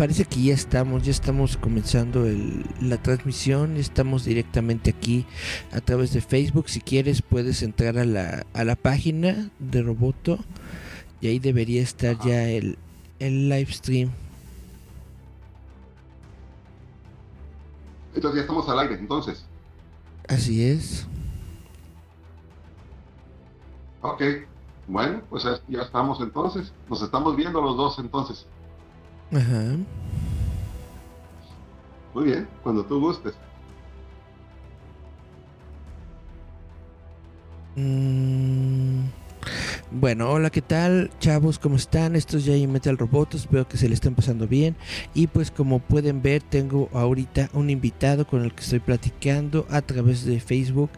parece que ya estamos, ya estamos comenzando la transmisión, estamos directamente aquí a través de Facebook. Si quieres puedes entrar a la, a la página de Roboto y ahí debería estar ya el, el live stream. Entonces ya estamos al aire, entonces. Así es. Ok, bueno, pues ya estamos entonces. Nos estamos viendo los dos entonces. Ajá. Muy bien, cuando tú gustes. Mm. Bueno, hola, ¿qué tal? Chavos, ¿cómo están? Esto es Jay Metal Robots, espero que se le estén pasando bien. Y pues como pueden ver, tengo ahorita un invitado con el que estoy platicando a través de Facebook.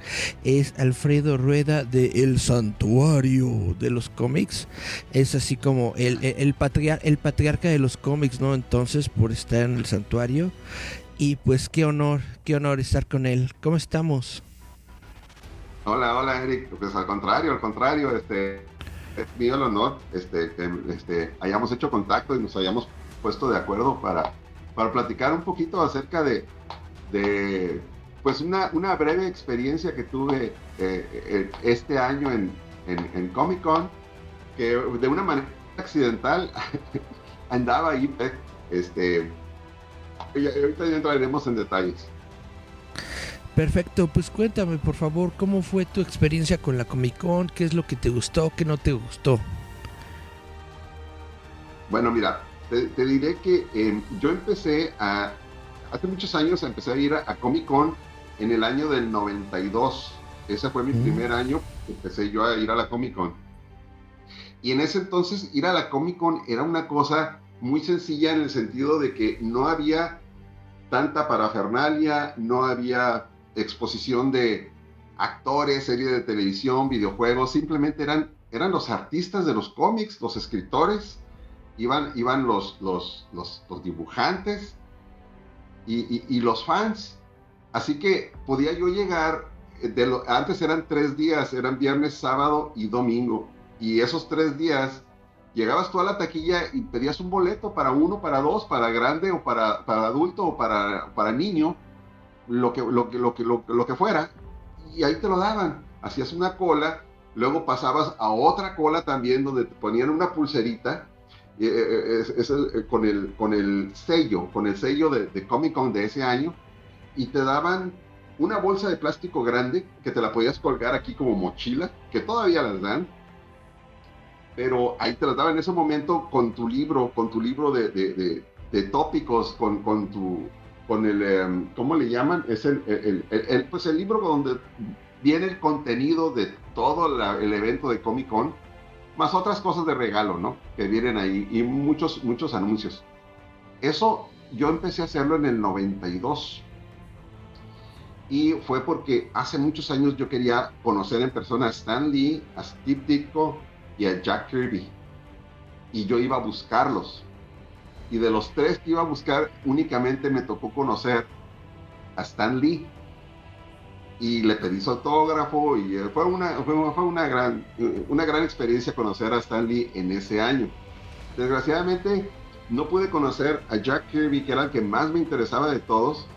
Es Alfredo Rueda de El Santuario de los cómics. Es así como el, el, el patriarca de los cómics, ¿no? Entonces, por estar en el santuario. Y pues qué honor, qué honor estar con él. ¿Cómo estamos? Hola, hola Eric. Pues al contrario, al contrario, este, es mío el honor este, que este, hayamos hecho contacto y nos hayamos puesto de acuerdo para, para platicar un poquito acerca de, de pues una, una, breve experiencia que tuve eh, eh, este año en, en, Comic Con, que de una manera accidental andaba ahí, este, y ahorita ya entraremos en detalles. Perfecto, pues cuéntame por favor cómo fue tu experiencia con la Comic Con, qué es lo que te gustó, qué no te gustó. Bueno, mira, te, diré que em, yo empecé a, hace muchos años empecé a ir a, Comic Con en el año del 92. Ese fue mi mm. primer año que empecé yo a ir a la Comic Con. Y en ese entonces ir a la Comic Con era una cosa muy sencilla en el sentido de que no había tanta parafernalia, no había exposición de actores, series de televisión, videojuegos, simplemente eran, eran los artistas de los cómics, los escritores, iban, iban los, los, los, dibujantes y, los fans. Así que podía yo llegar, eh, de antes eran tres días, eran viernes, sábado y domingo. Y esos tres días llegabas tú a la taquilla y pedías un boleto para uno, para dos, para grande o para, para adulto o para, para niño lo que, lo, lo, lo, que fuera, y ahí te lo daban. Hacías una cola, luego pasabas a otra cola también donde te ponían una pulserita eh, eh, eh, con, el, con el sello, con el sello de, de, Comic Con de ese año, y te daban una bolsa de plástico grande que te la podías colgar aquí como mochila, que todavía las dan, pero ahí te las daban en ese momento con tu libro, con tu libro de, de, de tópicos, con, con tu con el, em, ¿cómo le llaman? Es el, el, pues el libro donde viene el contenido de todo el evento de Comic Con, más otras cosas de regalo, ¿no? Que vienen ahí y muchos, muchos anuncios. Eso yo empecé a hacerlo en el 92. Y fue porque hace muchos años yo quería conocer en persona a Stan Lee, a Steve Ditko y a Jack Kirby. Y yo iba a buscarlos y de los tres que iba a buscar, únicamente me tocó conocer a Stan Lee. Y le pedí su autógrafo y eh, fue una, fue, una, gran, eh, una gran experiencia conocer a Stan Lee en ese año. Desgraciadamente no pude conocer a Jack Kirby, que era el que más me interesaba de todos.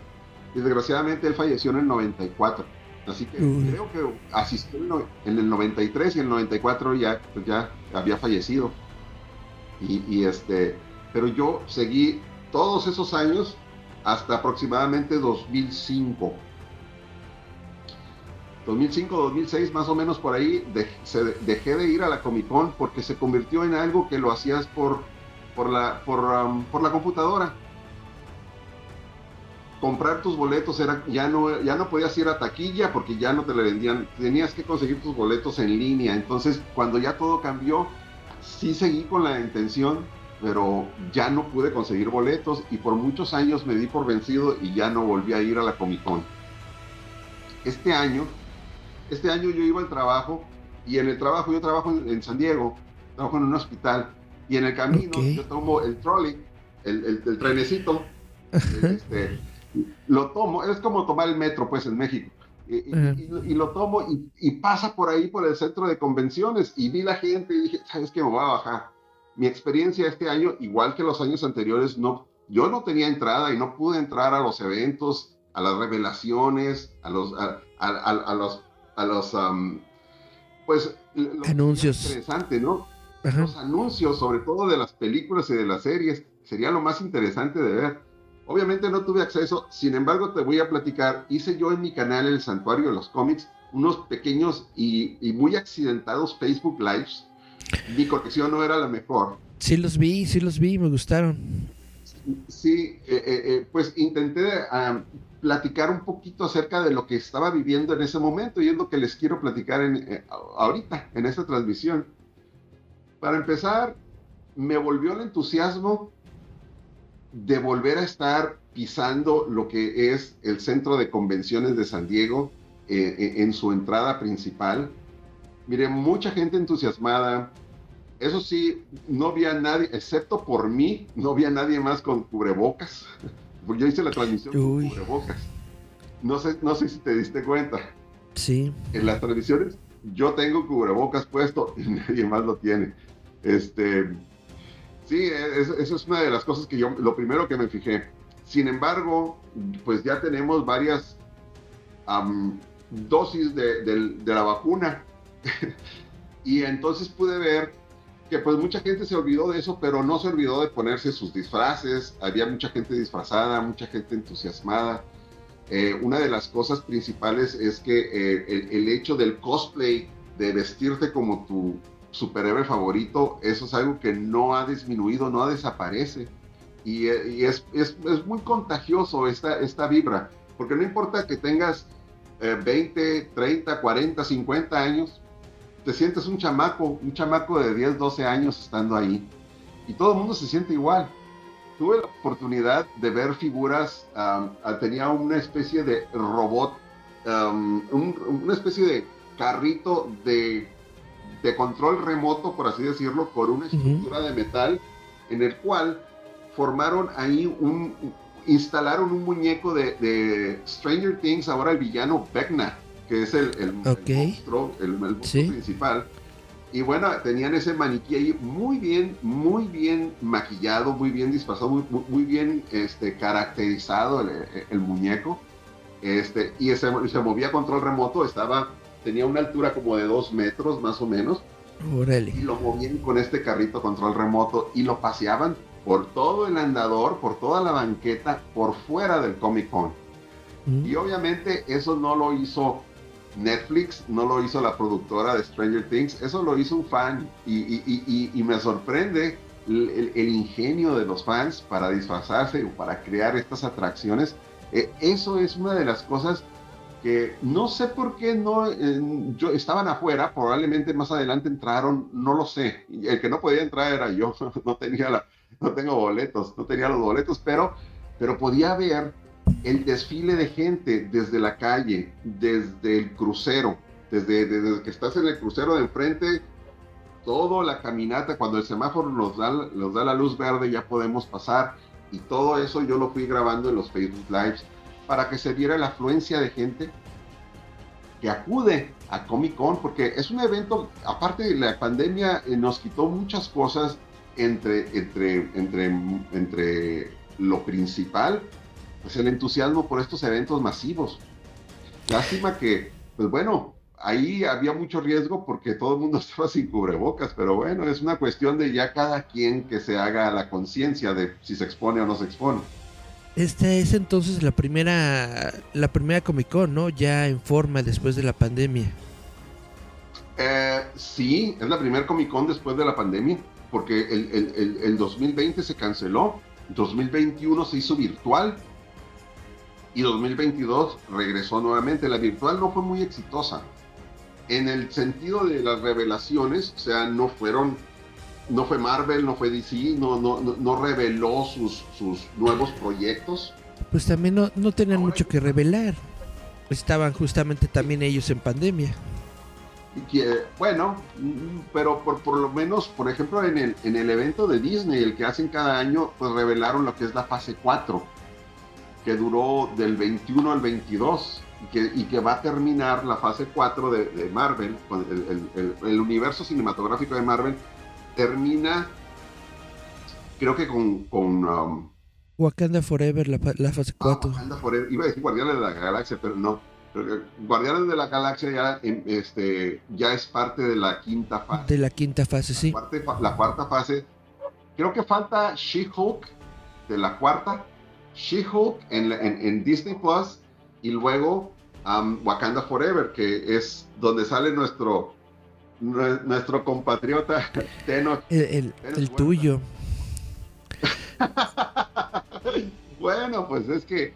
Y desgraciadamente él falleció en el 94. Así que creo que asistió en el 93 y en el 94 ya, pues ya había fallecido. Y, y este, pero yo seguí todos esos años hasta aproximadamente 2005. 2005, 2006, más o menos por ahí, dejé de ir a la Comic Con porque se convirtió en algo que lo hacías por, por, la, por, um, por la computadora. Comprar tus boletos era, ya, no, ya no podías ir a taquilla porque ya no te le vendían, tenías que conseguir tus boletos en línea. Entonces, cuando ya todo cambió, sí seguí con la intención pero ya no pude conseguir boletos y por muchos años me di por vencido y ya no volví a ir a la Comic Con. Este año, este año yo iba al trabajo y en el trabajo yo trabajo en, San Diego, trabajo en un hospital y en el camino yo tomo el trolley, el, el, trenecito, este, lo tomo, es como tomar el metro pues en México. Y, lo tomo y, y, pasa por ahí por el centro de convenciones y vi la gente y dije, ¿sabes qué? Me voy a bajar mi experiencia este año, igual que los años anteriores, no, yo no tenía entrada y no pude entrar a los eventos, a las revelaciones, a los, a, los, a los, pues, anuncios. Interesante, ¿no? Los anuncios, sobre todo de las películas y de las series, sería lo más interesante de ver. Obviamente no tuve acceso, sin embargo te voy a platicar, hice yo en mi canal El Santuario de los Cómics unos pequeños y, muy accidentados Facebook Lives. Mi conexión no era la mejor. Sí los vi, sí los vi, me gustaron. Sí, eh, eh, eh, pues intenté platicar un poquito acerca de lo que estaba viviendo en ese momento y es lo que les quiero platicar en, ahorita, en esta transmisión. Para empezar, me volvió el entusiasmo de volver a estar pisando lo que es el centro de convenciones de San Diego eh, eh, en su entrada principal. Mire, mucha gente entusiasmada. Eso sí, no había nadie, excepto por mí, no había nadie más con cubrebocas. Porque yo hice la transmisión con cubrebocas. No sé, no sé si te diste cuenta. Sí. En las transmisiones yo tengo cubrebocas puesto y nadie más lo tiene. Este, Sí, eso, es una de las cosas que yo, lo primero que me fijé. Sin embargo, pues ya tenemos varias dosis de, la vacuna. y entonces pude ver que pues mucha gente se olvidó de eso, pero no se olvidó de ponerse sus disfraces. Había mucha gente disfrazada, mucha gente entusiasmada. Eh, una de las cosas principales es que eh, el, hecho del cosplay, de vestirte como tu, superhéroe favorito, eso es algo que no ha disminuido, no desaparece. Y, es, es, muy contagioso esta, esta vibra, porque no importa que tengas 20, 30, 40, 50 años, te sientes un chamaco, un chamaco de 10, 12 años estando ahí. Y todo el mundo se siente igual. Tuve la oportunidad de ver figuras, tenía una especie de robot, una especie de carrito de de control remoto, por así decirlo, por una estructura de metal en el cual formaron ahí un, instalaron un muñeco de, Stranger Things, ahora el villano Vecna, que es el, el, monstruo, el, principal. Y bueno, tenían ese maniquí ahí muy bien, muy bien maquillado, muy bien disfrazado, muy, muy bien este, caracterizado el, muñeco. Este, y se, se movía a control remoto, estaba tenía una altura como de dos metros más o menos. Y lo movían con este carrito control remoto y lo paseaban por todo el andador, por toda la banqueta, por fuera del Comic Con. Mm. Y obviamente eso no lo hizo Netflix, no lo hizo la productora de Stranger Things, eso lo hizo un fan. Y, me sorprende el, ingenio de los fans para disfrazarse o para crear estas atracciones. Eh, eso es una de las cosas no sé por qué no yo, estaban afuera, probablemente más adelante entraron, no lo sé. El que no podía entrar era yo, no tenía no tengo boletos, no tenía los boletos, pero, pero podía ver el desfile de gente desde la calle, desde el crucero, desde, desde que estás en el crucero de enfrente, toda la caminata, cuando el semáforo nos da, nos da la luz verde ya podemos pasar. Y todo eso yo lo fui grabando en los Facebook Lives para que se viera la afluencia de gente que acude a Comic Con, porque es un evento, aparte de la pandemia, eh, nos quitó muchas cosas entre, entre, entre, entre lo principal, pues el entusiasmo por estos eventos masivos. Lástima que, pues bueno, ahí había mucho riesgo porque todo el mundo estaba sin cubrebocas, pero bueno, es una cuestión de ya cada quien que se haga la conciencia de si se expone o no se expone. Esta es entonces la primera, la primera Comic Con, ¿no? Ya en forma después de la pandemia. Eh, sí, es la primera Comic Con después de la pandemia, porque el, el 2020 se canceló, 2021 se hizo virtual y 2022 regresó nuevamente. La virtual no fue muy exitosa. En el sentido de las revelaciones, o sea, no fueron no fue Marvel, no fue DC, no, no, no, reveló sus, sus nuevos proyectos. Pues también no, no tenían mucho que revelar. Estaban justamente también ellos en pandemia. Que, bueno, pero por, por lo menos, por ejemplo, en el, en el evento de Disney, el que hacen cada año, pues revelaron lo que es la fase 4, que duró del 21 al 22 y que, y que va a terminar la fase 4 de, de Marvel, el, el, el, universo cinematográfico de Marvel, termina, creo que con, con, um, Wakanda Forever, la, fase 4. Ah, Wakanda Forever. Iba a decir Guardianes de la Galaxia, pero no. Guardianes de la Galaxia ya, em, este, ya es parte de la quinta fase. De la quinta fase, sí. la cuarta fase. Creo que falta She-Hulk de la cuarta. She-Hulk en, en, Disney Plus. Y luego um, Wakanda Forever, que es donde sale nuestro nuestro compatriota Teno. El, el tuyo. bueno, pues es que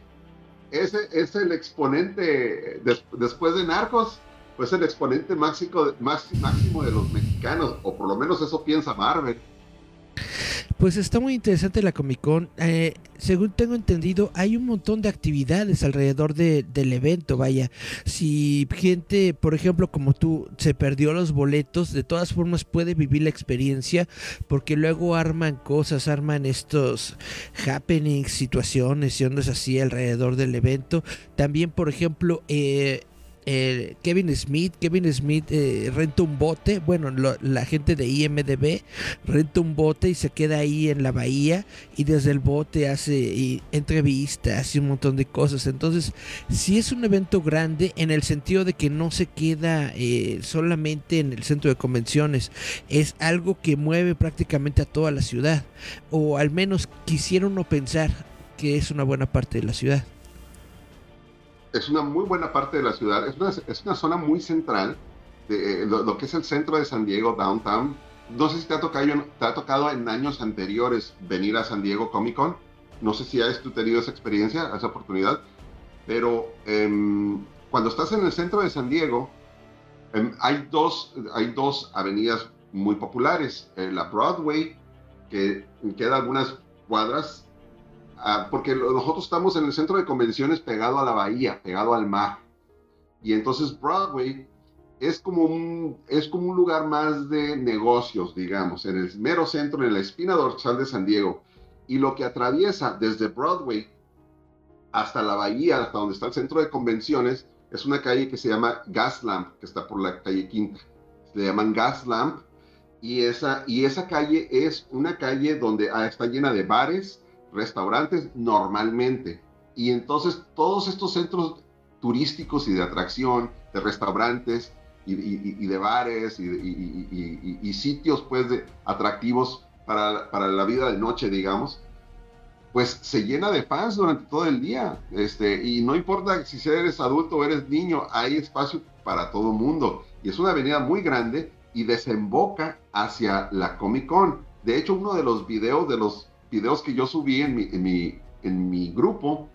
ese es el exponente, después de Narcos, pues el exponente máximo, máximo de los mexicanos, o por lo menos eso piensa Marvel. Pues está muy interesante la Comic Con. Eh, según tengo entendido, hay un montón de actividades alrededor del evento. Vaya, si gente, por ejemplo, como tú, se perdió los boletos, de todas formas puede vivir la experiencia porque luego arman cosas, arman estos happenings, situaciones y ondas así alrededor del evento. También, por ejemplo, eh, eh, Kevin Smith. Kevin Smith eh, renta un bote, bueno, la gente de IMDB renta un bote y se queda ahí en la bahía y desde el bote hace entrevistas y un montón de cosas. Entonces, si es un evento grande en el sentido de que no se queda eh, solamente en el centro de convenciones, es algo que mueve prácticamente a toda la ciudad, o al menos quisiera uno pensar que es una buena parte de la ciudad es una muy buena parte de la ciudad, es una, es una zona muy central, de, eh, lo, que es el centro de San Diego, downtown. No sé si te ha, tocado, te ha tocado en años anteriores venir a San Diego Comic Con, no sé si has tenido esa experiencia, esa oportunidad, pero em, cuando estás en el centro de San Diego, em, hay, dos, hay dos avenidas muy populares, eh, la Broadway, que queda algunas cuadras Ah, porque nosotros estamos en el centro de convenciones pegado a la bahía, pegado al mar. Y entonces Broadway es como un, es como un lugar más de negocios, digamos, en el mero centro, en la espina dorsal de San Diego. Y lo que atraviesa desde Broadway hasta la bahía, hasta donde está el centro de convenciones, es una calle que se llama Gaslamp, que está por la calle Quinta. Se llaman Gaslamp. Y esa, y esa calle es una calle donde ah, está llena de bares, restaurantes normalmente. Y entonces todos estos centros turísticos y de atracción, de restaurantes y, de bares y, sitios pues de atractivos para, para, la vida de noche, digamos, pues se llena de fans durante todo el día. Este, y no importa si eres adulto o eres niño, hay espacio para todo mundo. Y es una avenida muy grande y desemboca hacia la Comic Con. De hecho, uno de los videos de los videos que yo subí en mi, en mi, en mi grupo,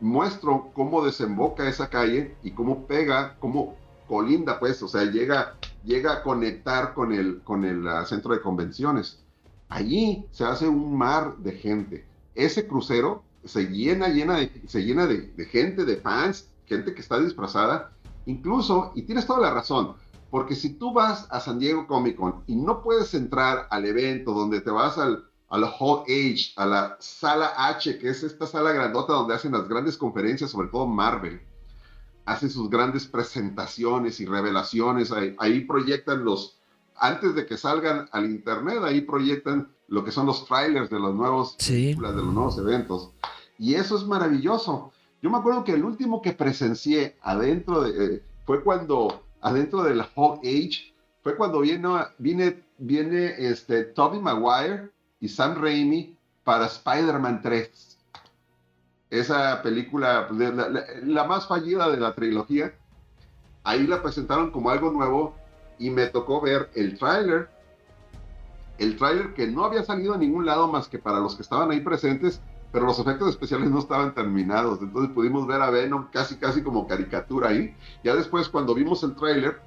muestro cómo desemboca esa calle y cómo pega, cómo colinda, pues, o sea, llega, llega a conectar con el, con el ah, centro de convenciones. Allí se hace un mar de gente. Ese crucero se llena, llena de, se llena de, de gente, de fans, gente que está disfrazada. Incluso, y tienes toda la razón, porque si tú vas a San Diego Comic Con y no puedes entrar al evento donde te vas al, a la Hall H, a la Sala H, que es esta sala grandota donde hacen las grandes conferencias, sobre todo Marvel. Hacen sus grandes presentaciones y revelaciones. Ahí, proyectan los, antes de que salgan al internet, ahí proyectan lo que son los trailers de los nuevos de los nuevos eventos. Y eso es maravilloso. Yo me acuerdo que el último que presencié adentro de, eh, fue cuando, adentro de la Hall H, fue cuando viene, viene, viene este, Tobey Maguire y Sam Raimi para Spider-Man 3. Esa película, la, más fallida de la trilogía, ahí la presentaron como algo nuevo y me tocó ver el tráiler, el tráiler que no había salido a ningún lado más que para los que estaban ahí presentes, pero los efectos especiales no estaban terminados, entonces pudimos ver a Venom casi casi como caricatura ahí. Ya después cuando vimos el tráiler,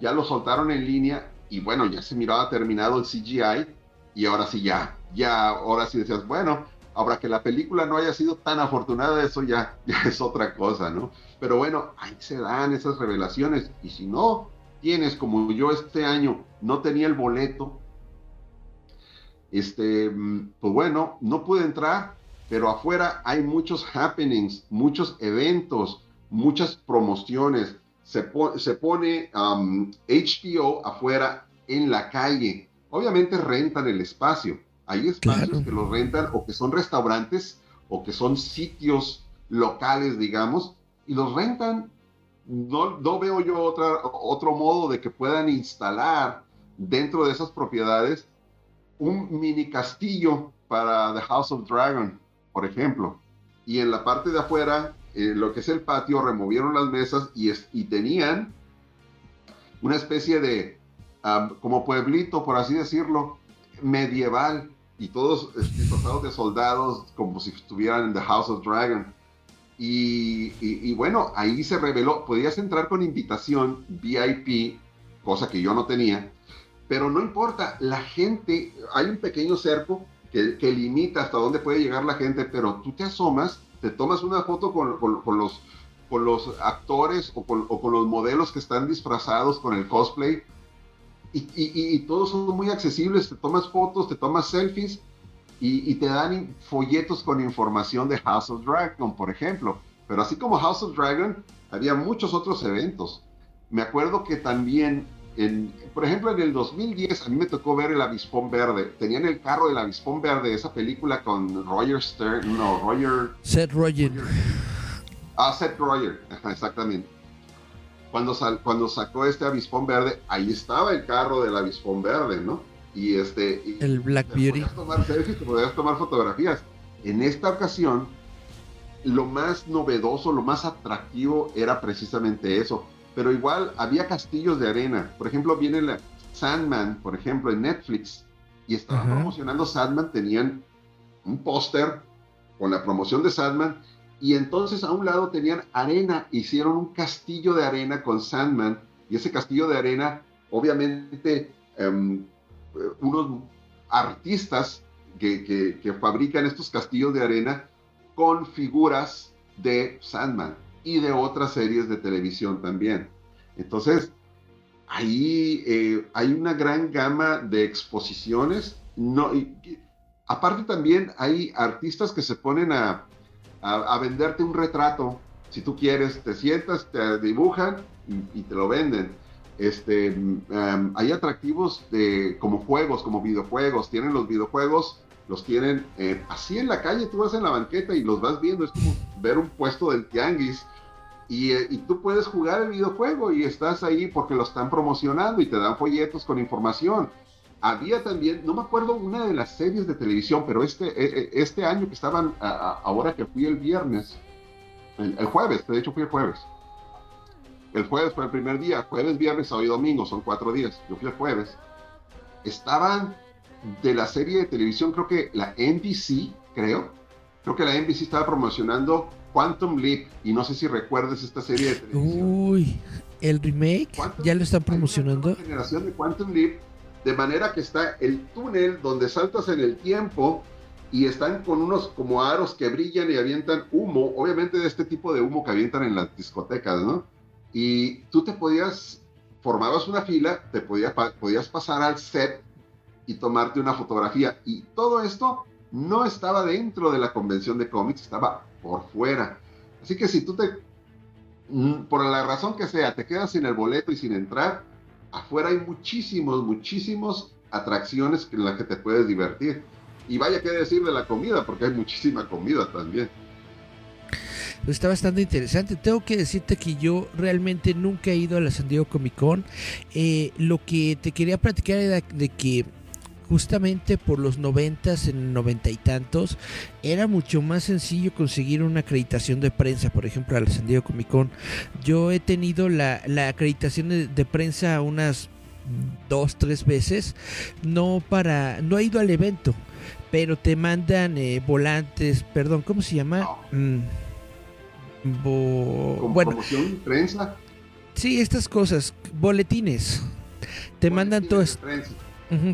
ya lo soltaron en línea y bueno, ya se miraba terminado el CGI y ahora sí ya, ya, ahora sí decías, bueno, ahora que la película no haya sido tan afortunada, eso ya, ya es otra cosa, ¿no? Pero bueno, ahí se dan esas revelaciones y si no tienes como yo este año no tenía el boleto, este, mm, pues bueno, no pude entrar, pero afuera hay muchos happenings, muchos eventos, muchas promociones. Se, se pone HBO afuera en la calle obviamente rentan el espacio. Hay espacios que los rentan o que son restaurantes o que son sitios locales, digamos, y los rentan. No, no veo yo otra, otro modo de que puedan instalar dentro de esas propiedades un mini castillo para The House of Dragon, por ejemplo. Y en la parte de afuera, en lo que es el patio, removieron las mesas y, y tenían una especie de, como pueblito, por así decirlo, medieval, y todos disfrazados de soldados como si estuvieran en The House of Dragon. Y, bueno, ahí se reveló, podías entrar con invitación VIP, cosa que yo no tenía, pero no importa, la gente, hay un pequeño cerco que, limita hasta dónde puede llegar la gente, pero tú te asomas, te tomas una foto con, los, con los actores o con, los modelos que están disfrazados con el cosplay y, todos son muy accesibles, te tomas fotos, te tomas selfies y, te dan folletos con información de House of Dragon, por ejemplo. Pero así como House of Dragon, había muchos otros eventos. Me acuerdo que también, en, por ejemplo, en el 2010 a mí me tocó ver el Avispón Verde. Tenían el carro del Avispón Verde, esa película con Roger Stern, no, Roger... Seth Roger. Ah, Seth Roger, exactamente cuando, cuando sacó este avispón verde, ahí estaba el carro del avispón verde, ¿no? Y este... el Black Beauty. Podías tomar selfies, te podías tomar fotografías. En esta ocasión, lo más novedoso, lo más atractivo era precisamente eso. Pero igual había castillos de arena. Por ejemplo, viene la Sandman, por ejemplo, en Netflix. Y estaban promocionando Sandman, tenían un póster con la promoción de Sandman y entonces a un lado tenían arena, hicieron un castillo de arena con Sandman, y ese castillo de arena, obviamente, em, unos artistas que, fabrican estos castillos de arena con figuras de Sandman y de otras series de televisión también. Entonces, ahí eh, hay una gran gama de exposiciones. No, aparte también hay artistas que se ponen a, a, venderte un retrato. Si tú quieres, te sientas, te dibujan y, te lo venden. Este, em, hay atractivos de, como juegos, como videojuegos. Tienen los videojuegos, los tienen eh, así en la calle. Tú vas en la banqueta y los vas viendo. Es como ver un puesto del tianguis. Y, eh, y, tú puedes jugar el videojuego y estás ahí porque lo están promocionando y te dan folletos con información había también, no me acuerdo una de las series de televisión, pero este, e, e, este año que estaban, ahora que fui el viernes, el, jueves, de hecho fui el jueves. El jueves fue el primer día, jueves, viernes, sábado y domingo, son cuatro días. Yo fui el jueves. Estaban de la serie de televisión, creo que la NBC, creo. Creo que la NBC estaba promocionando Quantum Leap, y no sé si recuerdes esta serie de televisión. Uy, el remake, ya lo están promocionando. generación de Quantum Leap de manera que está el túnel donde saltas en el tiempo y están con unos como aros que brillan y avientan humo, obviamente de este tipo de humo que avientan en las discotecas, ¿no? Y tú te podías, formabas una fila, te podías, podías pasar al set y tomarte una fotografía. Y todo esto no estaba dentro de la convención de cómics, estaba por fuera. Así que si tú te, mm, por la razón que sea, te quedas sin el boleto y sin entrar, afuera hay muchísimos, muchísimos atracciones en las que te puedes divertir. Y vaya que decir de la comida, porque hay muchísima comida también. Está bastante interesante. Tengo que decirte que yo realmente nunca he ido a la San Diego Comic Con. Eh, lo que te quería platicar era de que justamente por los noventas, en noventa y tantos, era mucho más sencillo conseguir una acreditación de prensa, por ejemplo, al San Diego Comic Con. Yo he tenido la, acreditación de, prensa unas dos, tres veces, no para, no he ido al evento, pero te mandan eh, volantes, perdón, ¿cómo se llama? Mm, bueno, promoción, prensa. Sí, estas cosas, boletines. Te mandan todo esto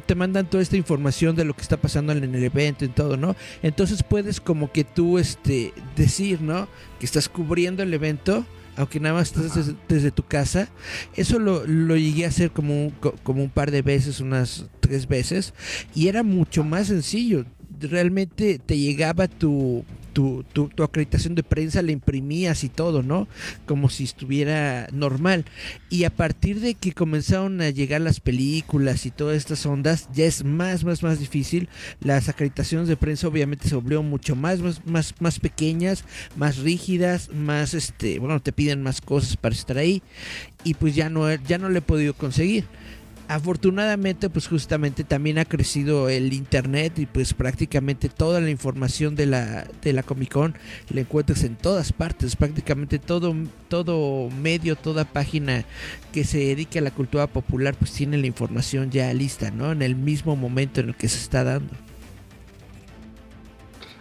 te mandan toda esta información de lo que está pasando en el evento y todo, ¿no? Entonces puedes como que tú este, decir, ¿no? Que estás cubriendo el evento, aunque nada más estás desde, tu casa. Eso lo, llegué a hacer como un, como un par de veces, unas tres veces, y era mucho más sencillo. Realmente te llegaba tu, tu, tu, acreditación de prensa, la imprimías y todo, ¿no? Como si estuviera normal. Y a partir de que comenzaron a llegar las películas y todas estas ondas, ya es más, más, más difícil. Las acreditaciones de prensa obviamente se volvieron mucho más, más, más, más pequeñas, más rígidas, más, este, bueno, te piden más cosas para estar ahí. Y pues ya no, ya no le he podido conseguir afortunadamente pues justamente también ha crecido el internet y pues prácticamente toda la información de la de la Comic Con la encuentras en todas partes prácticamente todo todo medio toda página que se dedique a la cultura popular pues tiene la información ya lista no en el mismo momento en el que se está dando.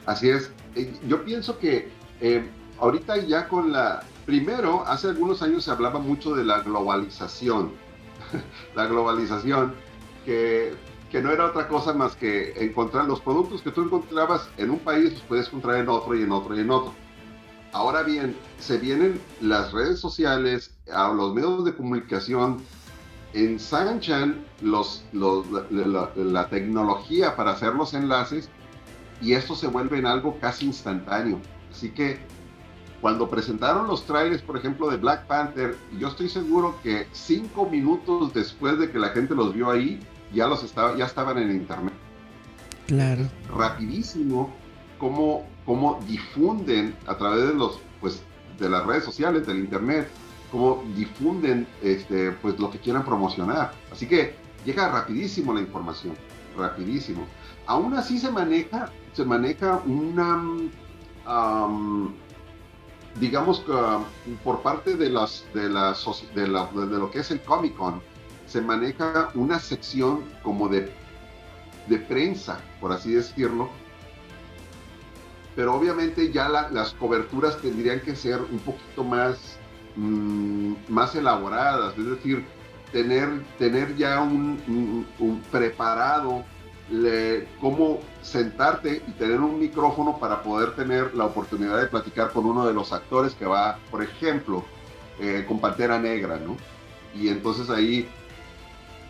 Así es. Eh, yo pienso que eh, ahorita ya con la primero hace algunos años se hablaba mucho de la globalización la globalización, que, que, no era otra cosa más que encontrar los productos que tú encontrabas en un país, los puedes encontrar en otro y en otro y en otro. Ahora bien, se vienen las redes sociales, a los medios de comunicación, ensanchan los, los la, la, tecnología para hacer los enlaces y esto se vuelve en algo casi instantáneo. Así que cuando presentaron los trailers, por ejemplo, de Black Panther, yo estoy seguro que cinco minutos después de que la gente los vio ahí, ya los estaba, ya estaban en internet. Claro. Rapidísimo cómo, cómo difunden a través de los, pues, de las redes sociales, del internet, cómo difunden este, pues, lo que quieran promocionar. Así que llega rapidísimo la información, rapidísimo. Aún así se maneja, se maneja una digamos que um, por parte de, las, de, las, de, lo que es el Comic Con, se maneja una sección como de, de prensa, por así decirlo, pero obviamente ya las coberturas tendrían que ser un poquito más, mm, más elaboradas, es decir, tener, tener ya un preparado le, cómo sentarte y tener un micrófono para poder tener la oportunidad de platicar con uno de los actores que va, por ejemplo, eh, con Pantera Negra, ¿no? Y entonces ahí,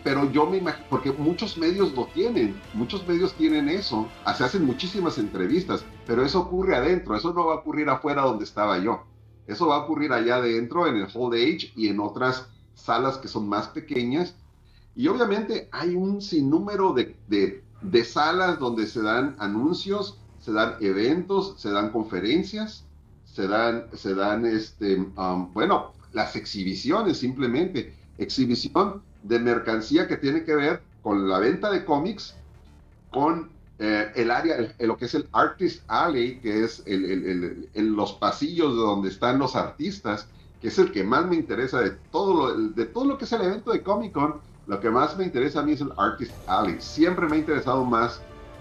pero yo me imagino, porque muchos medios lo tienen, muchos medios tienen eso, se hacen muchísimas entrevistas, pero eso ocurre adentro, eso no va a ocurrir afuera donde estaba yo, eso va a ocurrir allá adentro en el Hold Age y en otras salas que son más pequeñas. Y obviamente hay un sinnúmero de, de de salas donde se dan anuncios, se dan eventos, se dan conferencias, se dan, se dan este, bueno, las exhibiciones simplemente, exhibición de mercancía que tiene que ver con la venta de cómics, con eh, el área, lo que es el Artist Alley, que es el, los pasillos de donde están los artistas, que es el que más me interesa de todo lo, de todo lo que es el evento de Comic Con, lo que más me interesa a mí es el Artist Alley. Siempre me ha interesado más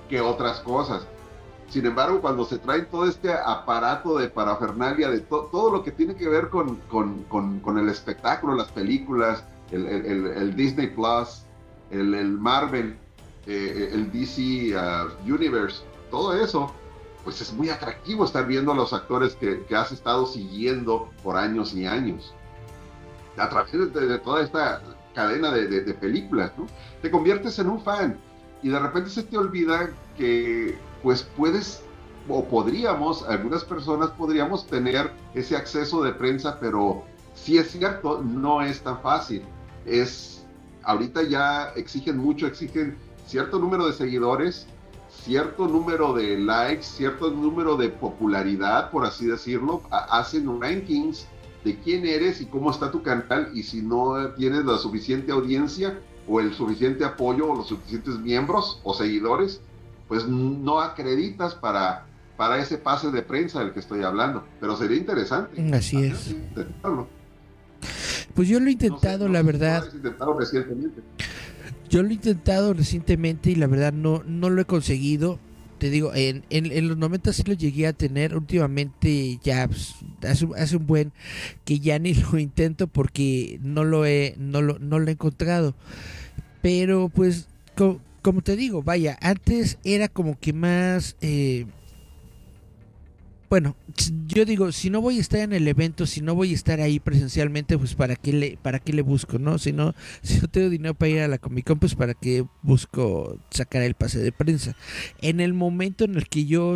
que otras cosas. Sin embargo, cuando se trae todo este aparato de parafernalia, de todo lo que tiene que ver con, con, el espectáculo, las películas, el, Disney Plus, el, Marvel, eh, el DC uh, Universe, todo eso, pues es muy atractivo estar viendo a los actores que, has estado siguiendo por años y años. A través de toda esta cadena de, películas, ¿no? Te conviertes en un fan y de repente se te olvida que pues puedes o podríamos, algunas personas podríamos tener ese acceso de prensa, pero si es cierto, no es tan fácil. Es, ahorita ya exigen mucho, exigen cierto número de seguidores, cierto número de likes, cierto número de popularidad, por así decirlo, hacen rankings de quién eres y cómo está tu canal y si no tienes la suficiente audiencia o el suficiente apoyo o los suficientes miembros o seguidores, pues no acreditas para, para ese pase de prensa del que estoy hablando. Pero sería interesante. Así es. Pues yo lo he intentado, la verdad. Yo lo he intentado recientemente y la verdad no, no lo he conseguido te digo, en, en, los 90 sí lo llegué a tener, últimamente ya pues, hace, un buen que ya ni lo intento porque no lo he, no lo, no lo he encontrado. Pero pues, como, te digo, vaya, antes era como que más... Eh, bueno, yo digo, si no voy a estar en el evento, si no voy a estar ahí presencialmente, pues para qué le, para qué le busco, ¿no? Si no, si no tengo dinero para ir a la Comic Con, pues para qué busco sacar el pase de prensa. En el momento en el que yo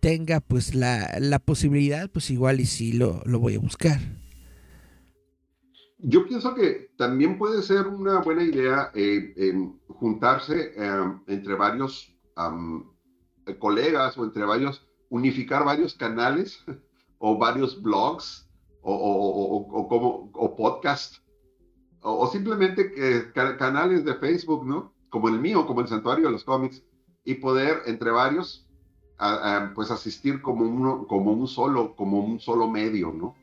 tenga pues la, la posibilidad, pues igual y sí lo, lo voy a buscar. Yo pienso que también puede ser una buena idea eh, juntarse em, entre varios colegas o entre varios, unificar varios canales o varios blogs o, o, como, o podcast o, simplemente canales de Facebook, ¿no? Como el mío, como el Santuario de los Cómics, y poder entre varios pues asistir como uno, como un solo, como un solo medio, ¿no?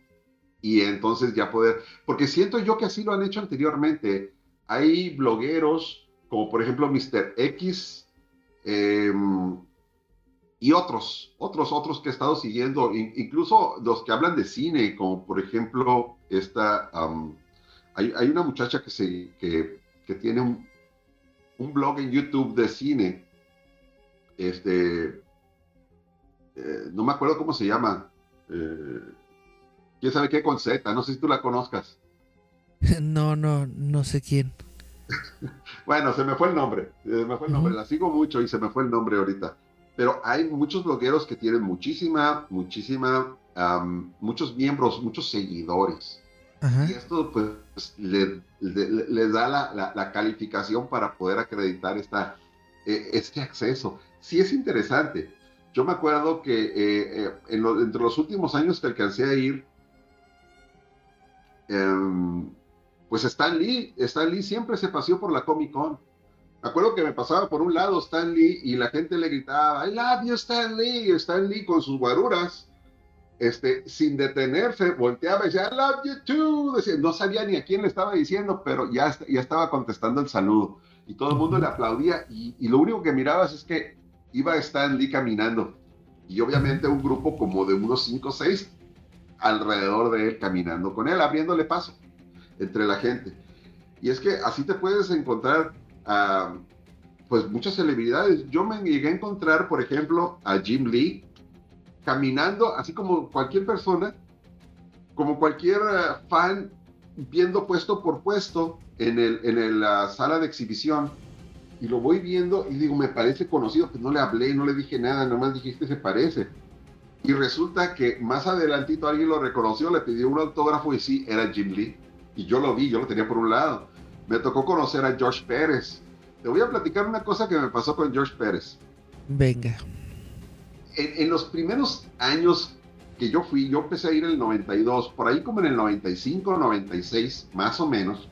y entonces ya poder, porque siento yo que así lo han hecho anteriormente. Hay blogueros como por ejemplo Mr. X em, y otros, otros, otros que he estado siguiendo, incluso los que hablan de cine, como por ejemplo esta, hay, hay, una muchacha que, se, que, que tiene un, un, blog en YouTube de cine, este, eh, no me acuerdo cómo se llama. Eh, quién sabe qué con Z, no sé si tú la conozcas. No, no, no sé quién. bueno, se me fue el nombre, se me fue el nombre, la sigo mucho y se me fue el nombre ahorita. Pero hay muchos blogueros que tienen muchísima, muchísima, muchos miembros, muchos seguidores. Y esto pues les le, da la, calificación para poder acreditar esta, e, este acceso. Sí es interesante. Yo me acuerdo que eh, eh, entre los últimos años que alcancé a ir, Em, pues Stan Lee, Stan Lee siempre se paseó por la Comic Con. Me acuerdo que me pasaba por un lado Stan Lee y la gente le gritaba, I love you Stan Lee, Stan Lee con sus guaruras, este, sin detenerse, volteaba y decía, I love you too. no sabía ni a quién le estaba diciendo, pero ya, ya estaba contestando el saludo. Y todo el mundo le aplaudía y, y lo único que mirabas es que iba Stan Lee caminando. Y obviamente un grupo como de unos 5 o 6 alrededor de él, caminando con él, abriéndole paso entre la gente. Y es que así te puedes encontrar a, pues muchas celebridades. Yo me llegué a encontrar, por ejemplo, a Jim Lee caminando, así como cualquier persona, como cualquier eh, fan, viendo puesto por puesto en, el, en la sala de exhibición. Y lo voy viendo y digo, me parece conocido, pues no le hablé, no le dije nada, nomás dijiste se parece y resulta que más adelantito alguien lo reconoció, le pidió un autógrafo y sí, era Jim Lee. Y yo lo vi, yo lo tenía por un lado. Me tocó conocer a George Pérez. Te voy a platicar una cosa que me pasó con George Pérez. Venga. En, los primeros años que yo fui, yo empecé a ir en el 92, por ahí como en el 95, 96, más o menos.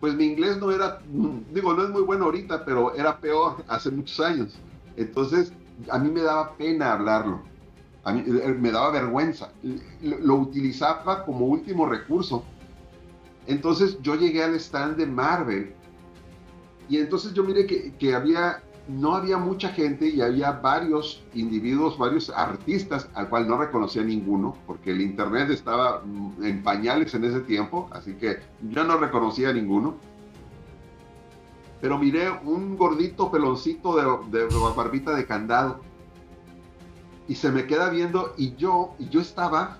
Pues mi inglés no era, digo, no es muy bueno ahorita, pero era peor hace muchos años. Entonces, a mí me daba pena hablarlo, a mí eh, me daba vergüenza, lo, utilizaba como último recurso. Entonces yo llegué al stand de Marvel y entonces yo miré que, que había, no había mucha gente y había varios individuos, varios artistas al cual no reconocía ninguno, porque el internet estaba mm, en pañales en ese tiempo, así que yo no reconocía a ninguno. Pero miré un gordito peloncito de, barbita de candado y se me queda viendo y yo, y yo estaba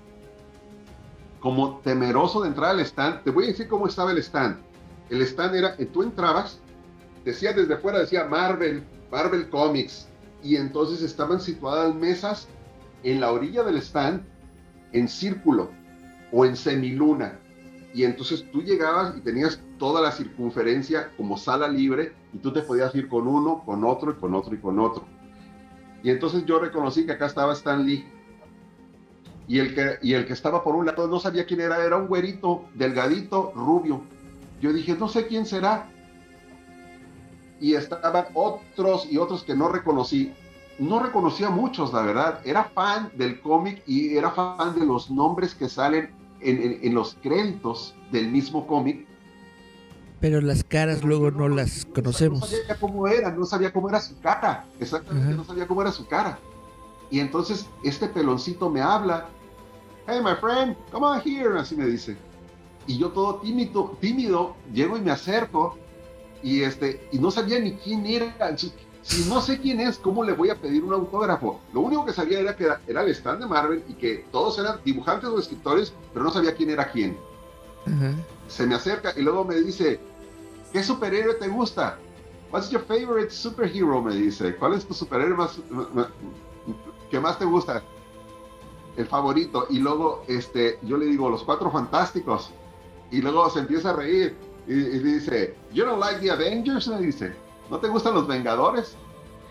como temeroso de entrar al stand. Te voy a decir cómo estaba el stand. El stand era, tú entrabas, decía desde fuera, decía Marvel, Marvel Comics, y entonces estaban situadas mesas en la orilla del stand en círculo o en semiluna. Y entonces tú llegabas y tenías toda la circunferencia como sala libre y tú te podías ir con uno, con otro y con otro y con otro. Y entonces yo reconocí que acá estaba Stan Lee. Y el, que, y el que estaba por un lado no sabía quién era, era un güerito, delgadito, rubio. Yo dije, no sé quién será. Y estaban otros y otros que no reconocí. No reconocía a muchos, la verdad. Era fan del cómic y era fan de los nombres que salen en, en los créditos del mismo cómic pero las caras luego no las conocemos. No sabía cómo era, no sabía cómo era su cara. Exactamente, no sabía cómo era su cara. Y entonces este peloncito me habla. Hey, my friend, come on here, así me dice. Y yo todo tímido, tímido, llego y me acerco y este y no sabía ni quién era. Si no sé quién es, ¿cómo le voy a pedir un autógrafo? Lo único que sabía era que era, era el stand de Marvel y que todos eran dibujantes o escritores, pero no sabía quién era quién se me acerca y luego me dice, ¿qué superhéroe te gusta? What's your favorite superhero? Me dice, ¿cuál es tu superhéroe más, ¿qué más te gusta? El favorito. Y luego, este, yo le digo, los cuatro fantásticos. Y luego se empieza a reír y, dice, You don't like the Avengers, me dice, ¿no te gustan los Vengadores?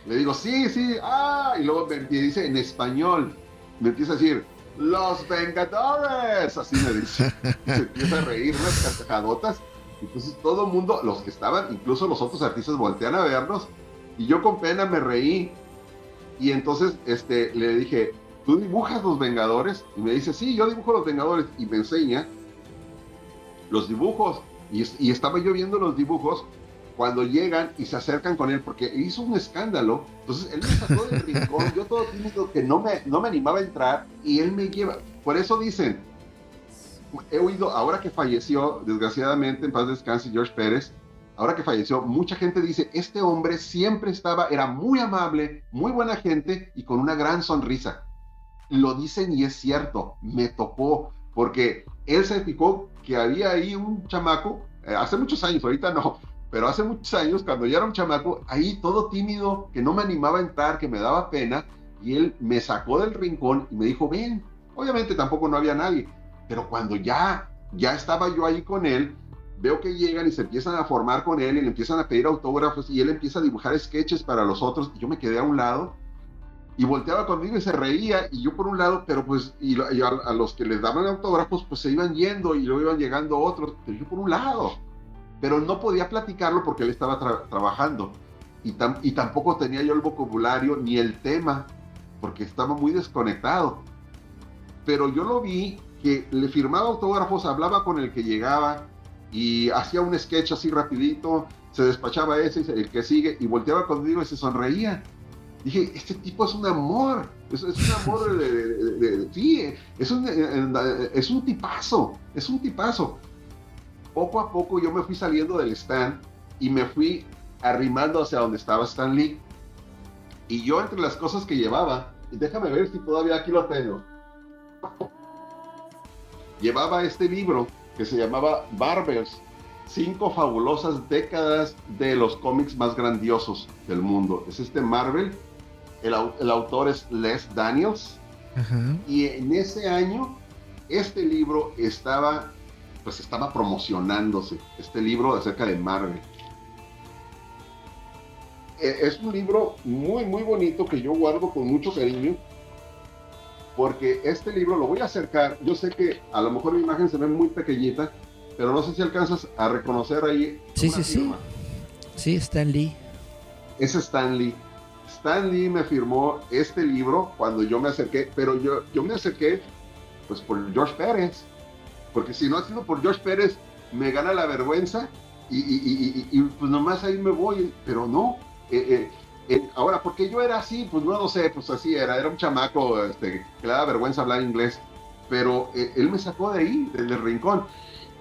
Le digo, sí, sí, ah, y luego me dice en español, me empieza a decir, los Vengadores, así me dice. se empieza a reír unas carcajadotas. Entonces todo el mundo, los que estaban, incluso los otros artistas voltean a vernos. Y yo con pena me reí. Y entonces este, le dije, ¿tú dibujas los Vengadores? Y me dice, sí, yo dibujo los Vengadores. Y me enseña los dibujos. Y, y estaba yo viendo los dibujos cuando llegan y se acercan con él, porque hizo un escándalo, entonces él me sacó del rincón, yo todo tímido que no me, no me animaba a entrar, y él me lleva, por eso dicen, he oído, ahora que falleció, desgraciadamente, en paz descanse George Pérez, ahora que falleció, mucha gente dice, este hombre siempre estaba, era muy amable, muy buena gente y con una gran sonrisa. Lo dicen y es cierto, me tocó, porque él se fijó que había ahí un chamaco, eh, hace muchos años, ahorita no, pero hace muchos años, cuando yo era un chamaco, ahí todo tímido, que no me animaba a entrar, que me daba pena, y él me sacó del rincón y me dijo, ven, obviamente tampoco no había nadie, pero cuando ya, ya estaba yo ahí con él, veo que llegan y se empiezan a formar con él y le empiezan a pedir autógrafos y él empieza a dibujar sketches para los otros y yo me quedé a un lado y volteaba conmigo y se reía y yo por un lado, pero pues y, a, los que les daban autógrafos pues se iban yendo y luego iban llegando otros, pero yo por un lado pero no podía platicarlo porque él estaba trabajando y, y tampoco tenía yo el vocabulario ni el tema porque estaba muy desconectado. Pero yo lo vi que le firmaba autógrafos, hablaba con el que llegaba y hacía un sketch así rapidito, se despachaba ese, el que sigue, y volteaba conmigo y se sonreía. Dije, este tipo es un amor, es, un amor de, sí, es un, es un tipazo, es un tipazo poco a poco yo me fui saliendo del stand y me fui arrimando hacia donde estaba Stan Lee. Y yo entre las cosas que llevaba, y déjame ver si todavía aquí lo tengo, llevaba este libro que se llamaba Barbers, cinco fabulosas décadas de los cómics más grandiosos del mundo. Es este Marvel, el, autor es Les Daniels, y en ese año este libro estaba pues estaba promocionándose este libro acerca de Marvel. E, es un libro muy, muy bonito que yo guardo con mucho cariño, porque este libro lo voy a acercar. Yo sé que a lo mejor la imagen se ve muy pequeñita, pero no sé si alcanzas a reconocer ahí. Sí, sí, sí. Sí, Stan Lee. Es Stan Lee. Stan Lee me firmó este libro cuando yo me acerqué, pero yo, yo me acerqué pues por George Pérez porque si no ha sido por George Pérez, me gana la vergüenza y, pues nomás ahí me voy, pero no. Eh, eh, eh, ahora, porque yo era así, pues no lo sé, pues así era, era un chamaco este, que le daba vergüenza hablar inglés, pero él me sacó de ahí, del, rincón.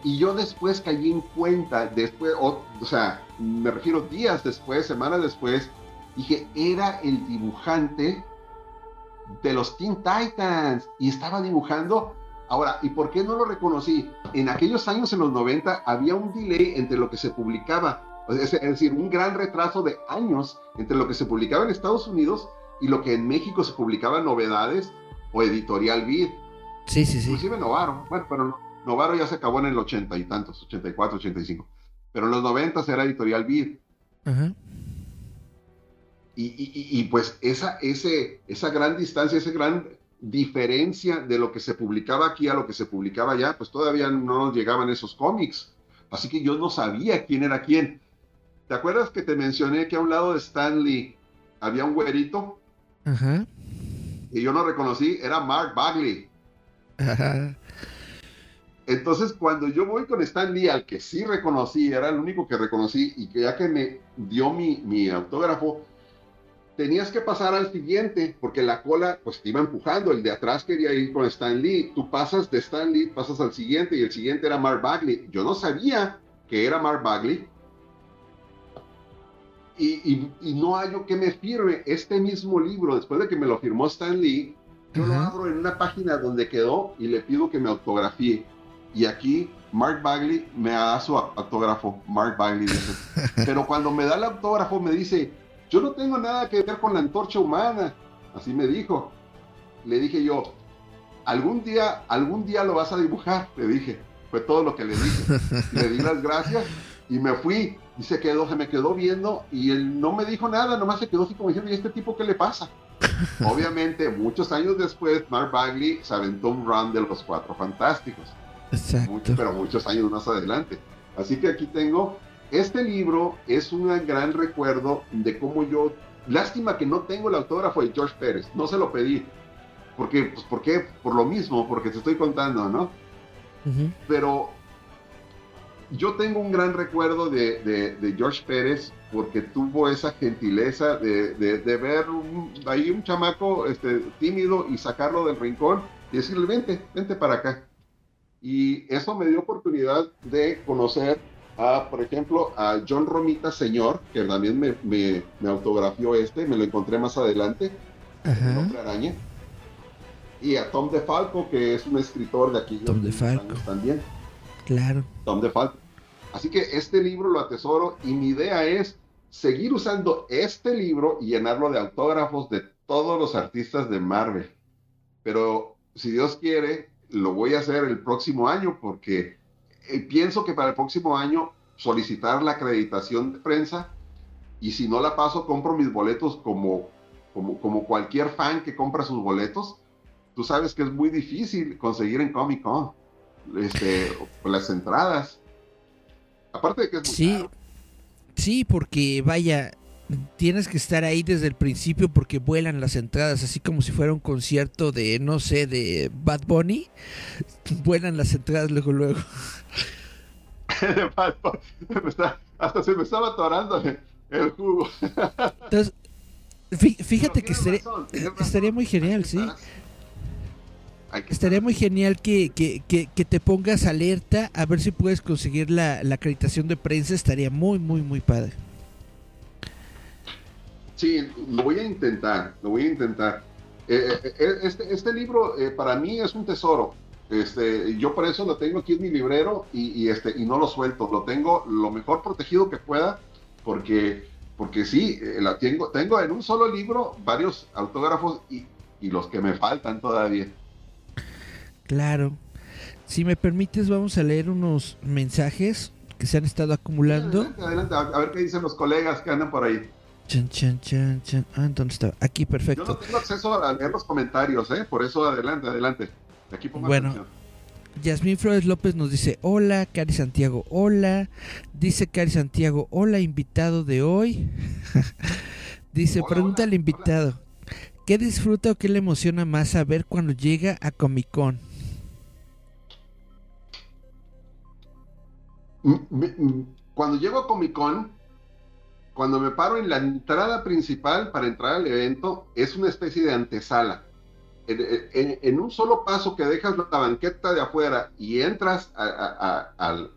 Y yo después caí en cuenta, después, o, o sea, me refiero días después, semanas después, dije, era el dibujante de los Teen Titans y estaba dibujando Ahora, ¿y por qué no lo reconocí? En aquellos años, en los 90, había un delay entre lo que se publicaba, es, decir, un gran retraso de años entre lo que se publicaba en Estados Unidos y lo que en México se publicaba novedades o editorial Vid. Sí, sí, sí. Inclusive Novaro. Bueno, pero Novaro ya se acabó en el ochenta y tantos, 84, 85. Pero en los 90 era editorial Vid. Y, y, y, pues esa, ese, esa gran distancia, ese gran diferencia de lo que se publicaba aquí a lo que se publicaba allá, pues todavía no nos llegaban esos cómics. Así que yo no sabía quién era quién. ¿Te acuerdas que te mencioné que a un lado de Stanley había un güerito? Ajá. Y yo no reconocí, era Mark Bagley. Ajá. Entonces, cuando yo voy con Stanley, al que sí reconocí, era el único que reconocí, y que ya que me dio mi, mi autógrafo, tenías que pasar al siguiente, porque la cola pues te iba empujando, el de atrás quería ir con Stan Lee, tú pasas de Stan Lee, pasas al siguiente y el siguiente era Mark Bagley. Yo no sabía que era Mark Bagley. Y, no hay que me firme este mismo libro, después de que me lo firmó Stan Lee, yo lo abro en una página donde quedó y le pido que me autografíe. Y aquí Mark Bagley me da su autógrafo, Mark Bagley dice. Pero cuando me da el autógrafo me dice, yo no tengo nada que ver con la antorcha humana. así me dijo. Le dije yo, algún día, algún día lo vas a dibujar, le dije. Fue todo lo que le dije. le di las gracias y me fui. Y se quedó, se me quedó viendo y él no me dijo nada, nomás se quedó así como diciendo, ¿y este tipo qué le pasa? Obviamente, muchos años después, Mark Bagley se aventó un run de los Cuatro Fantásticos. Exacto. pero muchos años más adelante. Así que aquí tengo, este libro es un gran recuerdo de cómo yo, lástima que no tengo el autógrafo de George Pérez, no se lo pedí, porque, pues, ¿por qué? Por lo mismo, porque te estoy contando, ¿no? Pero yo tengo un gran recuerdo de, George Pérez porque tuvo esa gentileza de, ver ahí un chamaco este, tímido y sacarlo del rincón y decirle, vente, vente para acá. Y eso me dio oportunidad de conocer a, por ejemplo, a John Romita Señor, que también me, me, autografió este, me lo encontré más adelante, el hombre araña. Y a Tom DeFalco, que es un escritor de aquí. Tom DeFalco. También. Claro. Tom DeFalco. Así que este libro lo atesoro y mi idea es seguir usando este libro y llenarlo de autógrafos de todos los artistas de Marvel. Pero si Dios quiere, lo voy a hacer el próximo año porque eh, pienso que para el próximo año solicitar la acreditación de prensa y si no la paso, compro mis boletos como, como, como cualquier fan que compra sus boletos. Tú sabes que es muy difícil conseguir en Comic Con este, las entradas. Aparte de que es sí, sí, porque vaya, tienes que estar ahí desde el principio porque vuelan las entradas, así como si fuera un concierto de, no sé, de Bad Bunny. Vuelan las entradas luego, luego. hasta se me estaba atorando el jugo. Entonces, fíjate que estaría muy genial, sí. Estaría muy genial que, te pongas alerta a ver si puedes conseguir la, acreditación de prensa. Estaría muy, muy, muy padre. Sí, lo voy a intentar, lo voy a intentar. Eh, eh, eh, este, este, libro para mí es un tesoro. Este, yo por eso lo tengo aquí en mi librero y, este, y no lo suelto. Lo tengo lo mejor protegido que pueda porque, porque sí, la tengo, tengo en un solo libro varios autógrafos y, y los que me faltan todavía. Claro. Si me permites, vamos a leer unos mensajes que se han estado acumulando. Adelante, adelante, a ver qué dicen los colegas que andan por ahí. Chan, chan, chan, chan. Ah, ¿dónde está? Aquí, perfecto. Yo no tengo acceso a leer los comentarios, ¿eh? Por eso, adelante, adelante. Aquí pongo bueno, Yasmín Flores López nos dice, hola, Cari Santiago, hola. Dice Cari Santiago, hola, invitado de hoy. dice, pregunta al invitado, ¿qué disfruta o qué le emociona más saber cuando llega a Comic Con? Cuando llego a Comic Con, cuando me paro en la entrada principal para entrar al evento, es una especie de antesala. En, un solo paso que dejas la banqueta de afuera y entras al,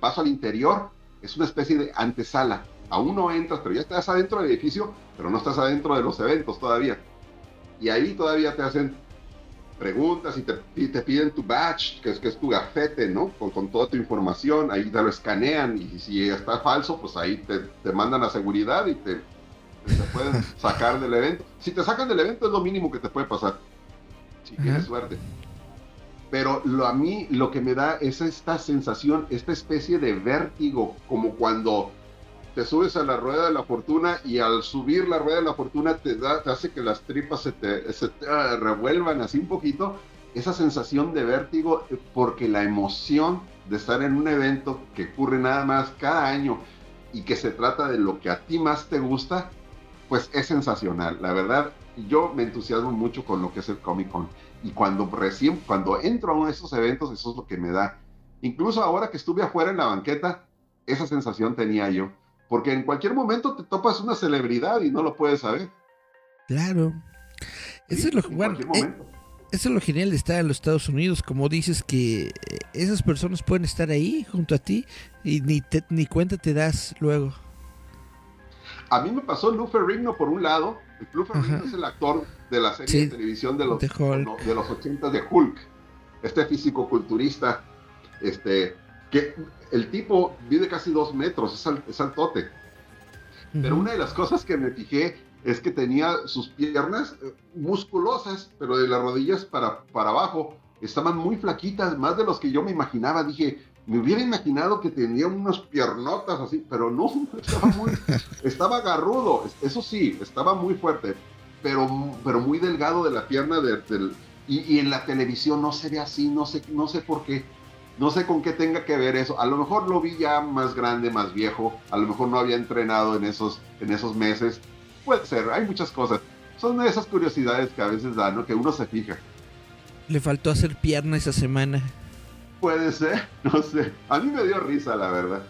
paso al interior, es una especie de antesala. Aún no entras, pero ya estás adentro del edificio, pero no estás adentro de los eventos todavía. Y ahí todavía te hacen preguntas y te, te, piden tu badge, que es, que es tu gafete, ¿no? Con, con, toda tu información, ahí te lo escanean y si está falso, pues ahí te, te mandan a seguridad y te, te, pueden sacar del evento. Si te sacan del evento es lo mínimo que te puede pasar, si tienes suerte. Pero lo, a mí lo que me da es esta sensación, esta especie de vértigo, como cuando te subes a la rueda de la fortuna y al subir la rueda de la fortuna te, da, te hace que las tripas se te, ah, revuelvan así un poquito, esa sensación de vértigo, porque la emoción de estar en un evento que ocurre nada más cada año y que se trata de lo que a ti más te gusta, pues es sensacional. La verdad, yo me entusiasmo mucho con lo que es el Comic Con. Y cuando recién, cuando entro a uno de esos eventos, eso es lo que me da. Incluso ahora que estuve afuera en la banqueta, esa sensación tenía yo porque en cualquier momento te topas una celebridad y no lo puedes saber. Claro. Eso es lo bueno, eh, eso es lo genial de estar en los Estados Unidos, como dices que eh, esas personas pueden estar ahí junto a ti y ni ni cuenta te das luego. A mí me pasó Lou Ferrigno por un lado. Lou Ferrigno es el actor de la serie de televisión de los, de, de los 80 de Hulk. Este físico culturista, este, que el tipo vive casi dos metros, es, altote. Pero una de las cosas que me fijé es que tenía sus piernas eh, musculosas, pero de las rodillas para, para abajo estaban muy flaquitas, más de los que yo me imaginaba. Dije, me hubiera imaginado que tenía unas piernotas así, pero no, estaba muy, estaba agarrudo, eso sí, estaba muy fuerte, pero, pero muy delgado de la pierna del, y, en la televisión no se ve así, no sé, no sé por qué, no sé con qué tenga que ver eso. A lo mejor lo vi ya más grande, más viejo, a lo mejor no había entrenado en esos, en esos meses, puede ser, hay muchas cosas. Son esas curiosidades que a veces dan, ¿no? Que uno se fija. Le faltó hacer pierna esa semana. Puede ser, no sé. A mí me dio risa, la verdad.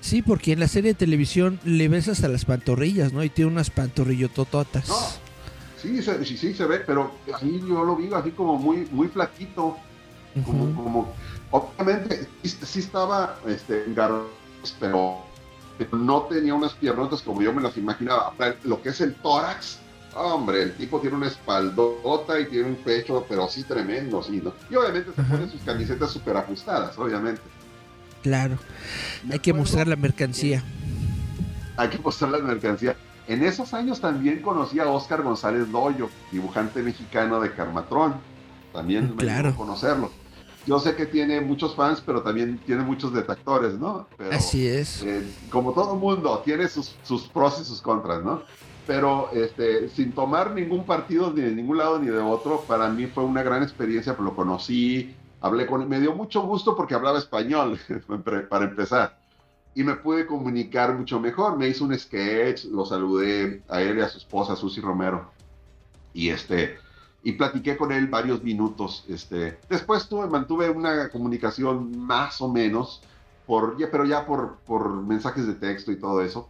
Sí, porque en la serie de televisión le ves hasta las pantorrillas, ¿no? Y tiene unas pantorrillotototas. No, sí, sí, sí, se ve, pero ahí yo lo vi así como muy, muy flaquito. Como, como, obviamente, sí, estaba este, pero, no tenía unas piernotas como yo me las imaginaba. Lo que es el tórax, Hombre, el tipo tiene una espaldota y tiene un pecho, pero sí tremendo, sí, ¿no? Y obviamente se pone sus camisetas súper ajustadas, obviamente. Claro, hay que mostrar la mercancía. Hay que mostrar la mercancía. En esos años también conocí a Oscar González Doyo, dibujante mexicano de Carmatrón. También me claro. conocerlo. Yo sé que tiene muchos fans, pero también tiene muchos detractores, ¿no? Así es. Eh, como todo mundo, tiene sus, sus pros y sus contras, ¿no? pero este, sin tomar ningún partido ni de ningún lado ni de otro, para mí fue una gran experiencia, lo conocí, hablé con él, me dio mucho gusto porque hablaba español, para empezar, y me pude comunicar mucho mejor, me hizo un sketch, lo saludé a él y a su esposa, Susi Romero, y este, y platiqué con él varios minutos, este, después tuve, mantuve una comunicación más o menos, por, pero ya por, por mensajes de texto y todo eso,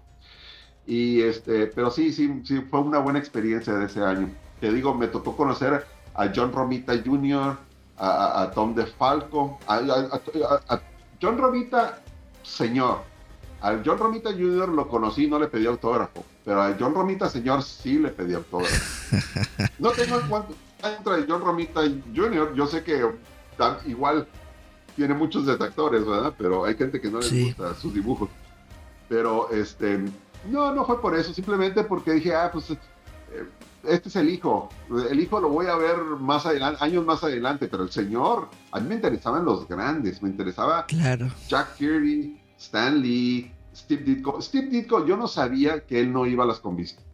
y este, pero sí, sí, sí, fue una buena experiencia de ese año. Te digo, me tocó conocer a John Romita Jr., a, Tom DeFalco, a, a, John Romita, señor. Al John Romita Jr. lo conocí, no le pedí autógrafo, pero a John Romita señor sí le pedí autógrafo. No tengo de John Romita Jr., yo sé que igual tiene muchos detractores, ¿verdad? Pero hay gente que no le gusta sus dibujos. Pero este, no, no fue por eso, simplemente porque dije, ah, pues eh, este es el hijo. El hijo lo voy a ver más adelante, años más adelante, pero el señor, a mí me interesaban los grandes, me interesaba claro. Jack Kirby, Stan Lee, Steve Ditko. Steve Ditko, yo no sabía que él no iba a las convistas.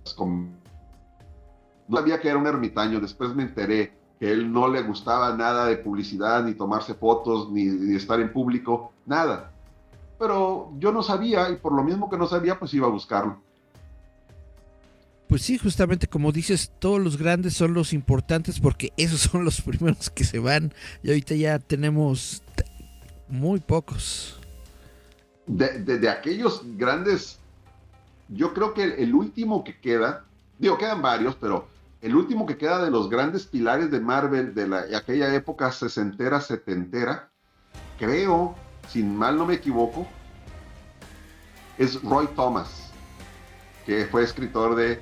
No sabía que era un ermitaño, después me enteré que él no le gustaba nada de publicidad, ni tomarse fotos, ni, ni estar en público, nada pero yo no sabía y por lo mismo que no sabía, pues iba a buscarlo. Pues sí, justamente como dices, todos los grandes son los importantes porque esos son los primeros que se van y ahorita ya tenemos muy pocos. De, aquellos grandes, yo creo que el, último que queda, digo, quedan varios, pero el último que queda de los grandes pilares de Marvel de, la, de aquella época sesentera, setentera, creo si mal no me equivoco, es Roy Thomas, que fue escritor de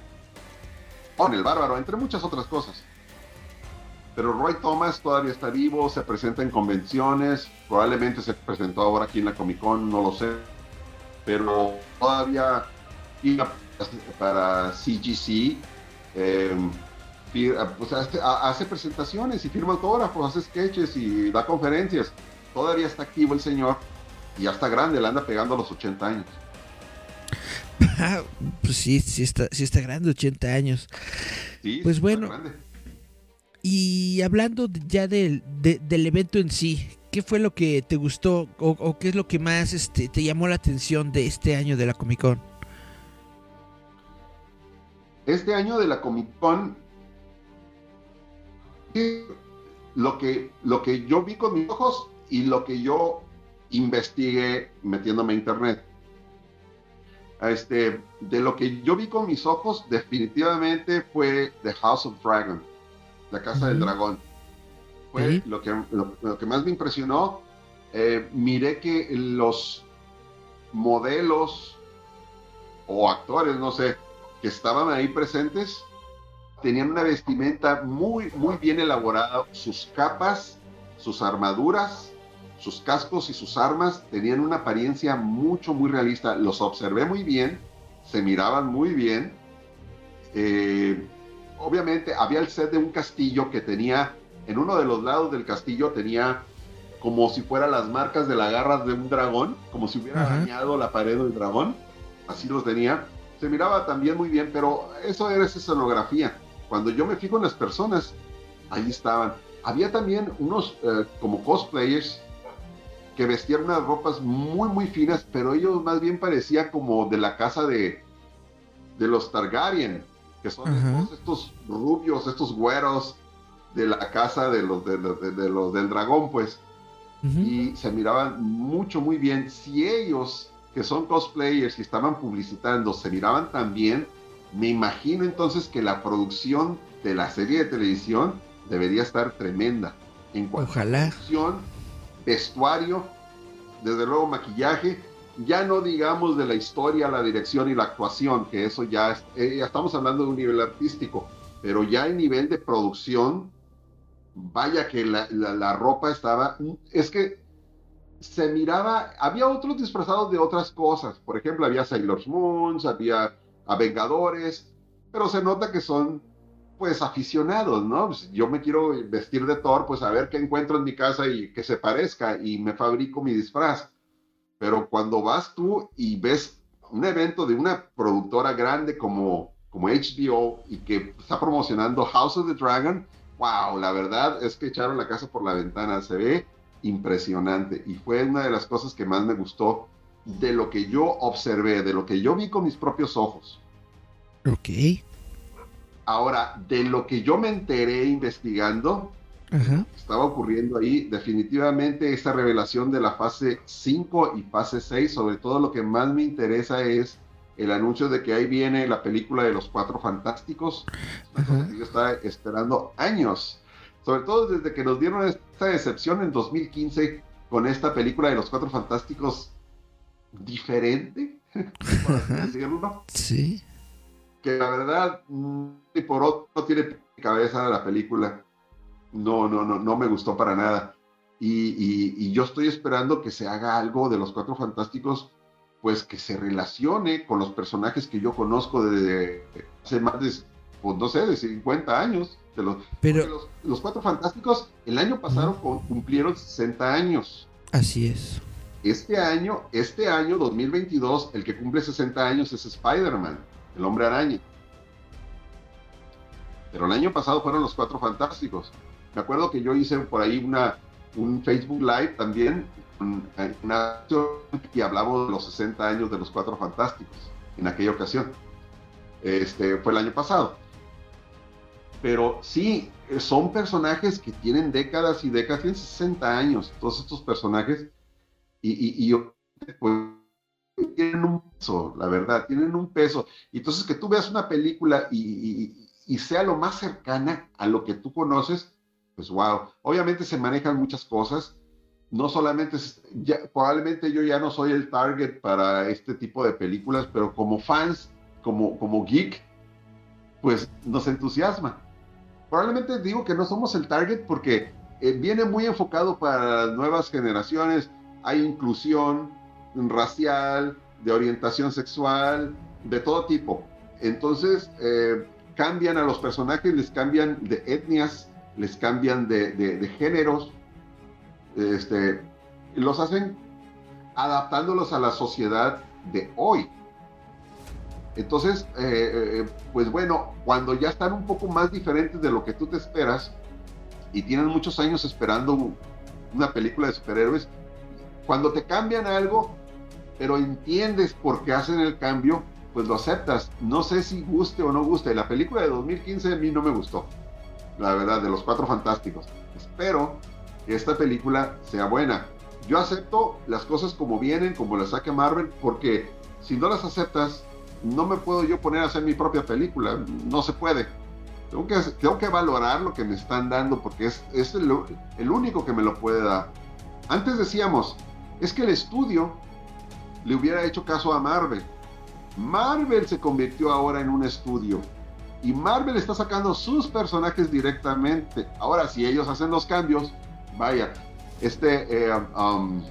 On el Bárbaro, entre muchas otras cosas. Pero Roy Thomas todavía está vivo, se presenta en convenciones, probablemente se presentó ahora aquí en la Comic Con, no lo sé, pero todavía para CGC, em, pues, hace presentaciones y firma autógrafos, hace sketches y da conferencias todavía está activo el señor y ya está grande, le anda pegando a los 80 años. pues sí, sí está, sí está grande, 80 años. pues bueno. Y hablando ya del, del evento en sí, ¿qué fue lo que te gustó o, qué es lo que más este, te llamó la atención de este año de la Comic Con? Este año de la Comic Con, lo que, lo que yo vi con mis ojos y lo que yo investigué metiéndome a internet. Este, de lo que yo vi con mis ojos, definitivamente fue The House of Dragon, la Casa del Dragón. Fue lo, que, lo, que más me impresionó. Eh, miré que los modelos o actores, no sé, que estaban ahí presentes, tenían una vestimenta muy, muy bien elaborada. Sus capas, sus armaduras, sus cascos y sus armas tenían una apariencia mucho, muy realista. Los observé muy bien, se miraban muy bien Eh, obviamente había el set de un castillo que tenía, en uno de los lados del castillo tenía como si fueran las marcas de las garras de un dragón, como si hubiera dañado la pared del dragón, así los tenía. Se miraba también muy bien, pero eso era esa escenografía. Cuando yo me fijo en las personas, ahí estaban. Había también unos eh, como cosplayers que vestían unas ropas muy, muy finas, pero ellos más bien parecían como de la casa de, de los Targaryen, que son estos, rubios, estos güeros de la casa de los, de, los del dragón, pues. Y se miraban mucho, muy bien. Si ellos, que son cosplayers y estaban publicitando, se miraban tan bien, me imagino entonces que la producción de la serie de televisión debería estar tremenda. En cuanto Ojalá. a producción, vestuario, desde luego maquillaje, ya no digamos de la historia, la dirección y la actuación, que eso ya, eh, ya estamos hablando de un nivel artístico, pero ya el nivel de producción, vaya que la, la, ropa estaba, es que se miraba, había otros disfrazados de otras cosas, por ejemplo, había Sailor Moons, había Vengadores, pero se nota que son pues aficionados, ¿no? Pues, yo me quiero vestir de Thor, pues a ver qué encuentro en mi casa y que se parezca y me fabrico mi disfraz. Pero cuando vas tú y ves un evento de una productora grande como, como HBO y que está promocionando House of the Dragon, wow, la verdad es que echaron la casa por la ventana, se ve impresionante y fue una de las cosas que más me gustó de lo que yo observé, de lo que yo vi con mis propios ojos. Ok. Ahora, de lo que yo me enteré investigando, estaba ocurriendo ahí definitivamente esta revelación de la fase 5 y fase 6, sobre todo lo que más me interesa es el anuncio de que ahí viene la película de los Cuatro Fantásticos. Yo estaba esperando años, sobre todo desde que nos dieron esta decepción en 2015 con esta película de los Cuatro Fantásticos diferente, Sí que la verdad, ni por otro no tiene cabeza la película. No, no, no, no me gustó para nada. Y, yo estoy esperando que se haga algo de los Cuatro Fantásticos, pues que se relacione con los personajes que yo conozco desde hace más de, pues no sé, de 50 años. De los, Pero los, Cuatro Fantásticos el año pasado cumplieron 60 años. Así es. Este año, este año 2022, el que cumple 60 años es Spider-Man el hombre araña. Pero el año pasado fueron los cuatro fantásticos. Me acuerdo que yo hice por ahí una, un Facebook Live también, una, y hablamos de los 60 años de los cuatro fantásticos en aquella ocasión. Este, fue el año pasado. Pero sí, son personajes que tienen décadas y décadas, tienen 60 años, todos estos personajes. Y, y, y pues, tienen un peso, la verdad, tienen un peso. Y entonces que tú veas una película y, sea lo más cercana a lo que tú conoces, pues wow. Obviamente se manejan muchas cosas. No solamente, ya, probablemente yo ya no soy el target para este tipo de películas, pero como fans, como, como geek, pues nos entusiasma. Probablemente digo que no somos el target porque eh, viene muy enfocado para nuevas generaciones, hay inclusión, racial, de orientación sexual, de todo tipo. Entonces, eh, cambian a los personajes, les cambian de etnias, les cambian de, géneros, este, los hacen adaptándolos a la sociedad de hoy. Entonces, eh, eh, pues bueno, cuando ya están un poco más diferentes de lo que tú te esperas y tienen muchos años esperando una película de superhéroes, cuando te cambian algo, pero entiendes por qué hacen el cambio, pues lo aceptas. No sé si guste o no guste. La película de 2015 a mí no me gustó, la verdad, de los cuatro fantásticos. Espero que esta película sea buena. Yo acepto las cosas como vienen, como las saque Marvel, porque si no las aceptas, no me puedo yo poner a hacer mi propia película. No se puede. Tengo que, tengo que valorar lo que me están dando porque es, es el, el único que me lo puede dar. Antes decíamos, es que el estudio le hubiera hecho caso a Marvel. Marvel se convirtió ahora en un estudio y Marvel está sacando sus personajes directamente. Ahora, si ellos hacen los cambios, vaya, este, eh, um,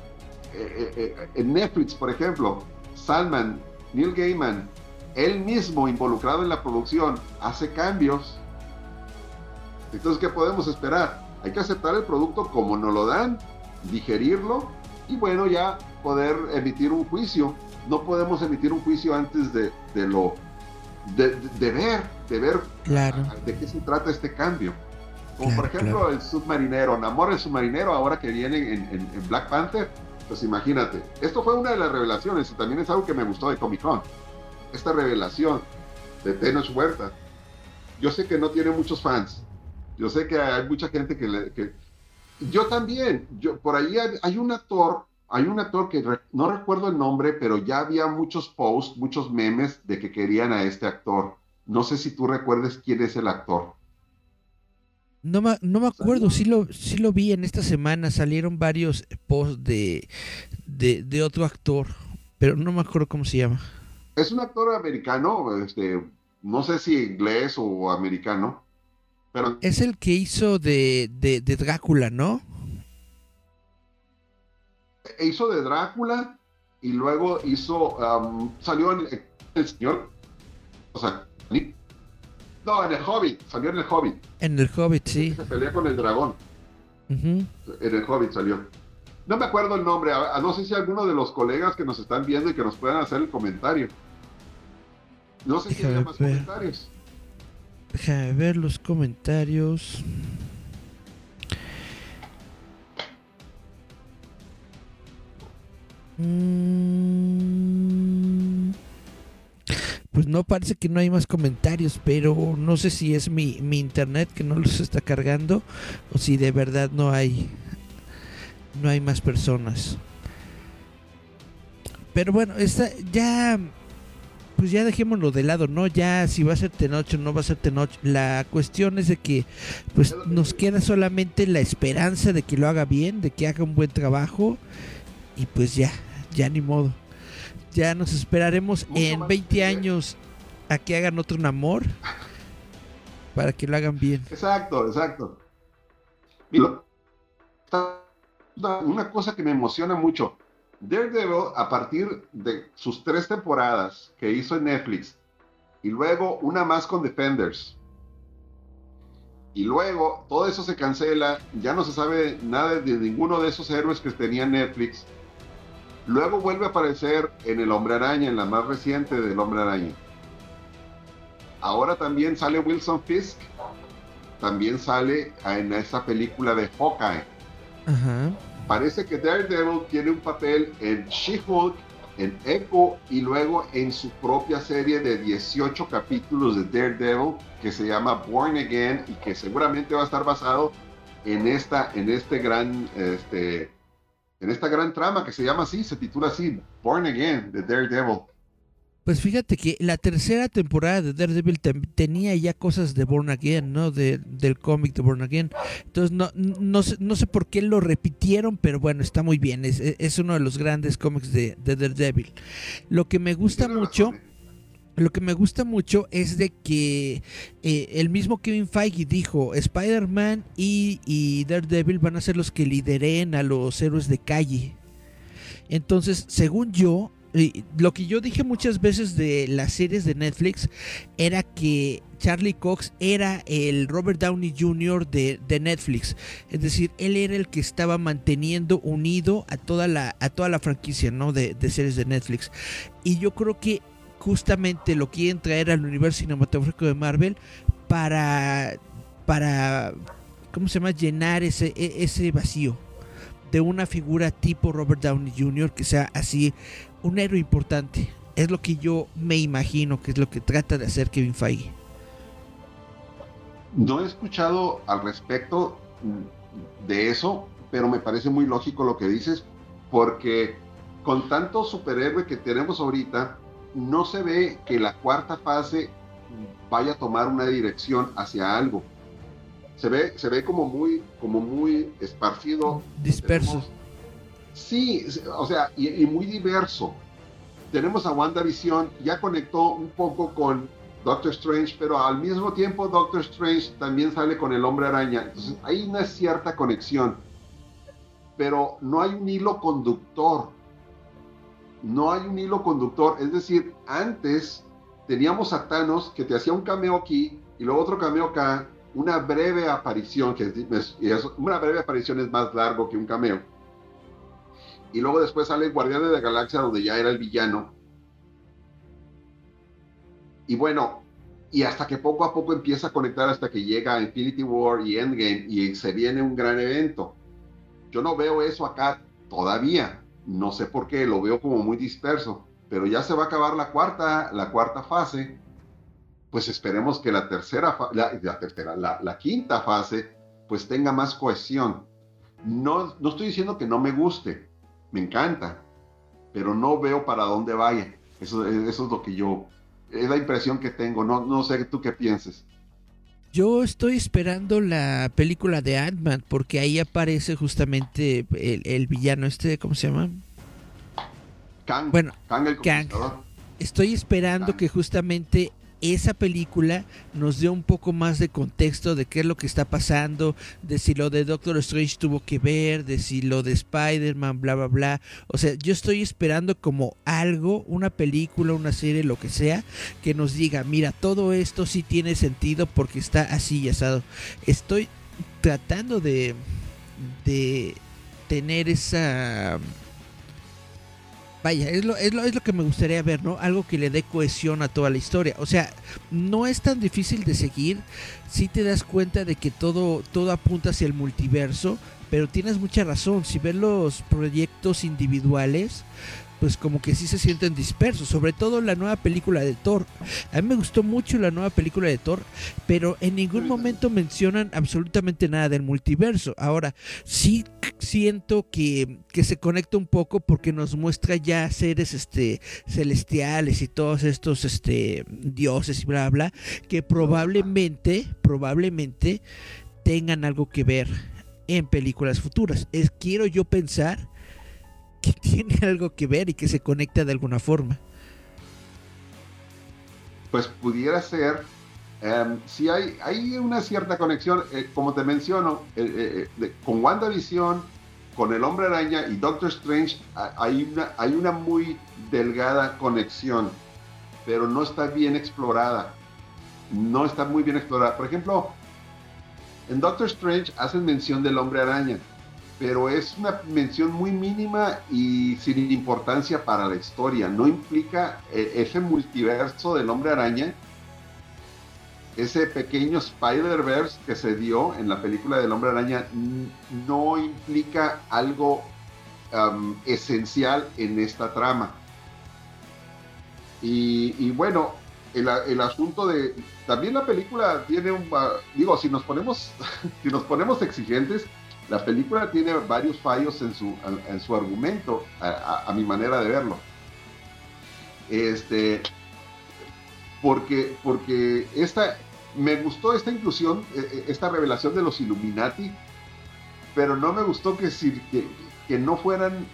eh, eh, en Netflix, por ejemplo, Salman, Neil Gaiman él mismo involucrado en la producción hace cambios, entonces, ¿qué podemos esperar? Hay que aceptar el producto como nos lo dan, digerirlo y bueno, ya poder emitir un juicio. No podemos emitir un juicio antes de, lo de, ver, de ver de qué se trata este cambio. Como por ejemplo el submarinero, Namor el submarinero, ahora que viene en, Black Panther, pues imagínate, esto fue una de las revelaciones y también es algo que me gustó de Comic Con. Esta revelación de Tenoch Huerta. Yo sé que no tiene muchos fans. Yo sé que hay mucha gente que, le, yo también, yo por ahí hay, un actor, hay un actor que no recuerdo el nombre, pero ya había muchos posts, muchos memes de que querían a este actor. No sé si tú recuerdes quién es el actor. No me, no me acuerdo, sí lo, sí lo vi en esta semana, salieron varios posts de, de, otro actor, pero no me acuerdo cómo se llama. Es un actor americano, este, no sé si inglés o americano, pero... Es el que hizo de, de, Drácula, ¿no? Hizo de Drácula y luego hizo, um, salió en El Señor, o sea, no, en el Hobbit, salió en el Hobbit. En el Hobbit, sí. Se pelea con el dragón. En el Hobbit salió. No me acuerdo el nombre, a, no sé si alguno de los colegas que nos están viendo y que nos puedan hacer el comentario. No sé si hay más comentarios. Déjame ver los comentarios. Mm. Pues no parece que no hay más comentarios, pero no sé si es mi, internet que no los está cargando o si de verdad no hay no hay más personas. Pero bueno, esta ya pues ya dejémoslo de lado, ¿no? Ya si va a ser Tenoch o no va a ser Tenoch. La cuestión es de que pues nos queda solamente la esperanza de que lo haga bien, de que haga un buen trabajo y pues ya, ya ni modo ya nos esperaremos en 20 años a que hagan otro Namor para que lo hagan bien. Exacto, exacto. Una cosa que me emociona mucho. Daredevil, a partir de sus tres temporadas que hizo en Netflix, y luego una más con Defenders, y luego todo eso se cancela, ya no se sabe nada de ninguno de esos héroes que tenía Netflix, Luego vuelve a aparecer en El Hombre Araña, en la más reciente del Hombre Araña. Ahora también sale Wilson Fisk. También sale en esa película de Hawkeye. Parece que Daredevil tiene un papel en She-Hulk, en Echo y luego en su propia serie de 18 capítulos de Daredevil que se llama Born Again y que seguramente va a estar basado en esta en este gran este en esta gran trama que se llama así, se titula así, Born Again, de Daredevil. Pues fíjate que la tercera temporada de Daredevil tenía ya cosas de Born Again, ¿no? De, del cómic de Born Again. Entonces no, no, sé, no sé por qué lo repitieron, pero bueno, está muy bien. Es, es uno de los grandes cómics de, de Daredevil. Lo que me gusta mucho... Lo que me gusta mucho es de que eh, el mismo Kevin Feige dijo, Spider-Man y, Daredevil van a ser los que lideren a los héroes de calle. Entonces, según yo, lo que yo dije muchas veces de las series de Netflix era que Charlie Cox era el Robert Downey Jr. de, Netflix. Es decir, él era el que estaba manteniendo unido a toda la, a toda la franquicia ¿no? de, de series de Netflix. Y yo creo que justamente lo quieren traer al universo cinematográfico de Marvel para, para ¿cómo se llama? Llenar ese, e, ese vacío de una figura tipo Robert Downey Jr. que sea así un héroe importante. Es lo que yo me imagino que es lo que trata de hacer Kevin Feige. No he escuchado al respecto de eso, pero me parece muy lógico lo que dices, porque con tanto superhéroe que tenemos ahorita, no se ve que la cuarta fase vaya a tomar una dirección hacia algo. Se ve, se ve como muy, como muy esparcido. Disperso. Sí, o sea, y, muy diverso. Tenemos a WandaVision, ya conectó un poco con Doctor Strange, pero al mismo tiempo Doctor Strange también sale con el hombre araña. Entonces hay una cierta conexión, pero no hay un hilo conductor no hay un hilo conductor. Es decir, antes teníamos a Thanos que te hacía un cameo aquí y luego otro cameo acá, una breve aparición, que es, una breve aparición es más largo que un cameo. Y luego después sale Guardián de la Galaxia donde ya era el villano. Y bueno, y hasta que poco a poco empieza a conectar hasta que llega Infinity War y Endgame y se viene un gran evento. Yo no veo eso acá todavía, no sé por qué, lo veo como muy disperso pero ya se va a acabar la cuarta, la cuarta fase, pues esperemos que la tercera, la, tercera, la, quinta fase, pues tenga más cohesión. No, no estoy diciendo que no me guste, me encanta, pero no veo para dónde vaya. Eso, eso es lo que yo, es la impresión que tengo, no, no sé tú qué pienses. Yo estoy esperando la película de Ant-Man porque ahí aparece justamente el, el, villano este, ¿cómo se llama? bueno, Estoy esperando que justamente esa película nos dé un poco más de contexto de qué es lo que está pasando, de si lo de Doctor Strange tuvo que ver, de si lo de Spider-Man, bla, bla, bla. O sea, yo estoy esperando como algo, una película, una serie, lo que sea, que nos diga, mira, todo esto sí tiene sentido porque está así y asado. Estoy tratando de, de tener esa Vaya, es lo, es, lo, es lo que me gustaría ver, ¿no? Algo que le dé cohesión a toda la historia. O sea, no es tan difícil de seguir si te das cuenta de que todo, todo apunta hacia el multiverso, pero tienes mucha razón. Si ves los proyectos individuales, pues como que sí se sienten dispersos, sobre todo la nueva película de Thor. A mí me gustó mucho la nueva película de Thor, pero en ningún momento mencionan absolutamente nada del multiverso. Ahora, sí siento que, que se conecta un poco porque nos muestra ya seres este celestiales y todos estos este dioses y bla bla que probablemente probablemente tengan algo que ver en películas futuras. Es quiero yo pensar que tiene algo que ver y que se conecta de alguna forma. Pues pudiera ser, em, si hay, hay una cierta conexión, eh, como te menciono, eh, eh, con WandaVision, con el Hombre Araña y Doctor Strange, hay una, hay una muy delgada conexión, pero no está bien explorada. No está muy bien explorada. Por ejemplo, en Doctor Strange hacen mención del Hombre Araña pero es una mención muy mínima y sin importancia para la historia. No implica eh, ese multiverso del hombre araña, ese pequeño Spider-Verse que se dio en la película del hombre araña, no implica algo esencial en esta trama. Y, bueno, el, asunto de también la película tiene un digo si nos ponemos si nos ponemos exigentes la película tiene varios fallos en su, en, su argumento, a, mi manera de verlo. Este, porque, porque esta, me gustó esta inclusión, e, e, esta revelación de los Illuminati, pero no me gustó que, que, que no fueran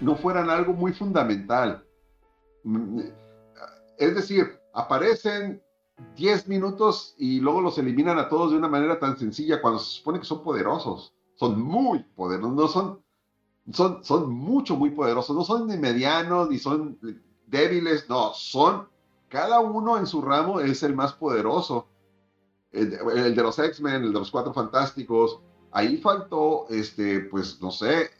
no fueran algo muy fundamental. Mm, es decir, aparecen 10 minutos y luego los eliminan a todos de una manera tan sencilla cuando se supone que son poderosos son muy poderosos, no son, son, son mucho, muy poderosos, no son ni medianos, ni son débiles, no, son, cada uno en su ramo es el más poderoso. El, de los X-Men, el de los Cuatro Fantásticos, ahí faltó, este, pues, no sé,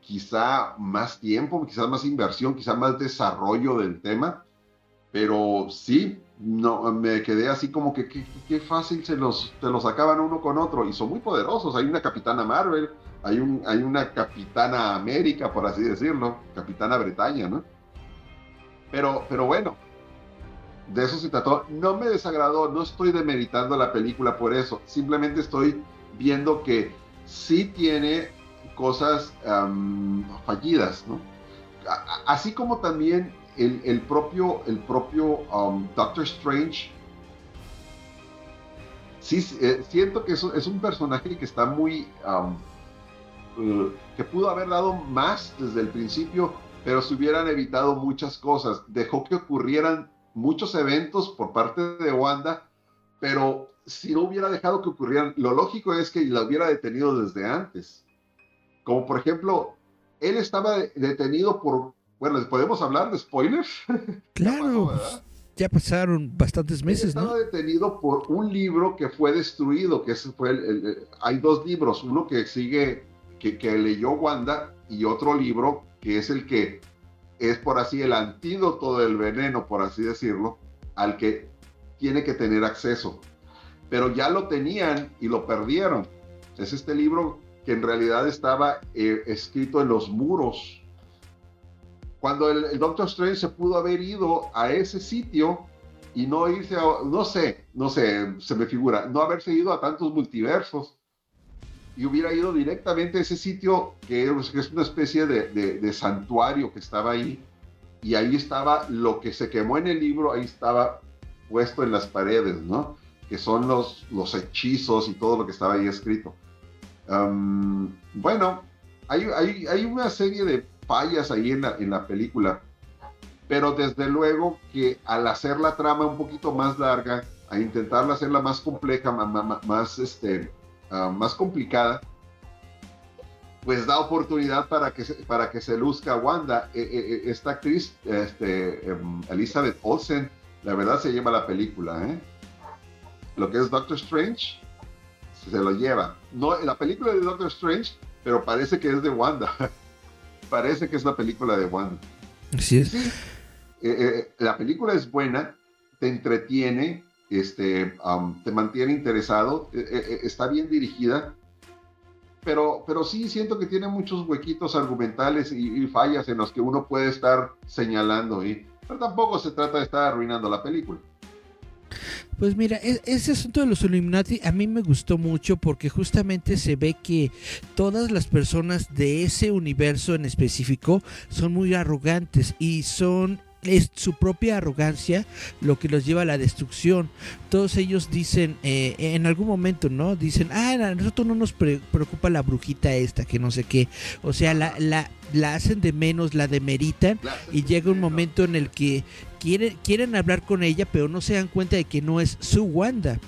quizá más tiempo, quizá más inversión, quizá más desarrollo del tema, pero sí, no, me quedé así como que qué fácil se los, los acaban uno con otro y son muy poderosos. Hay una capitana Marvel, hay, un, hay una capitana América, por así decirlo, capitana Bretaña, ¿no? Pero, pero bueno, de eso se trató. No me desagradó, no estoy demeritando la película por eso, simplemente estoy viendo que sí tiene cosas fallidas, ¿no? Así como también el, propio, el propio um, Doctor Strange, sí, eh, siento que es, es, un personaje que está muy, um, uh, que pudo haber dado más desde el principio, pero se hubieran evitado muchas cosas. Dejó que ocurrieran muchos eventos por parte de Wanda, pero si no hubiera dejado que ocurrieran, lo lógico es que la hubiera detenido desde antes. Como por ejemplo, él estaba detenido por bueno, ¿podemos hablar de spoilers? Claro. ya pasaron bastantes meses, Estaba detenido por un libro que fue destruido, que ese fue el, hay dos libros, uno que sigue, que, que leyó Wanda y otro libro que es el que es por así el antídoto del veneno, por así decirlo, al que tiene que tener acceso. Pero ya lo tenían y lo perdieron. Es este libro que en realidad estaba eh, escrito en los muros. Cuando el, Doctor Strange se pudo haber ido a ese sitio y no irse a, no sé, no sé, se me figura, no haberse ido a tantos multiversos y hubiera ido directamente a ese sitio que es una especie de, de, santuario que estaba ahí y ahí estaba lo que se quemó en el libro, ahí estaba puesto en las paredes, ¿no? Que son los, los hechizos y todo lo que estaba ahí escrito. bueno, hay, hay, hay, una serie de fallas ahí en la, en la película, pero desde luego que al hacer la trama un poquito más larga, a intentarla hacerla más compleja, más, más, este, Ah, más complicada, pues da oportunidad para que se, para que se luzca Wanda. E, e, e, esta actriz, este, em, Elizabeth Olsen, la verdad se lleva la película. ¿eh? Lo que es Doctor Strange, se lo lleva. No, la película de Doctor Strange, pero parece que es de Wanda. parece que es la película de Wanda. Así es. Eh, eh, la película es buena, te entretiene, este, te mantiene interesado, e, e, e, está bien dirigida, pero, pero sí siento que tiene muchos huequitos argumentales y, fallas en los que uno puede estar señalando, y, pero tampoco se trata de estar arruinando la película. Pues mira, ese asunto de los Illuminati a mí me gustó mucho porque justamente se ve que todas las personas de ese universo en específico son muy arrogantes y son es su propia arrogancia lo que los lleva a la destrucción. Todos ellos dicen, eh, en algún momento, ¿no? Dicen, ah, a nosotros no nos preocupa la brujita esta, que no sé qué. O sea, la, la, la hacen de menos, la demeritan y llega un momento en el que quieren, quieren hablar con ella, pero no se dan cuenta de que no es su Wanda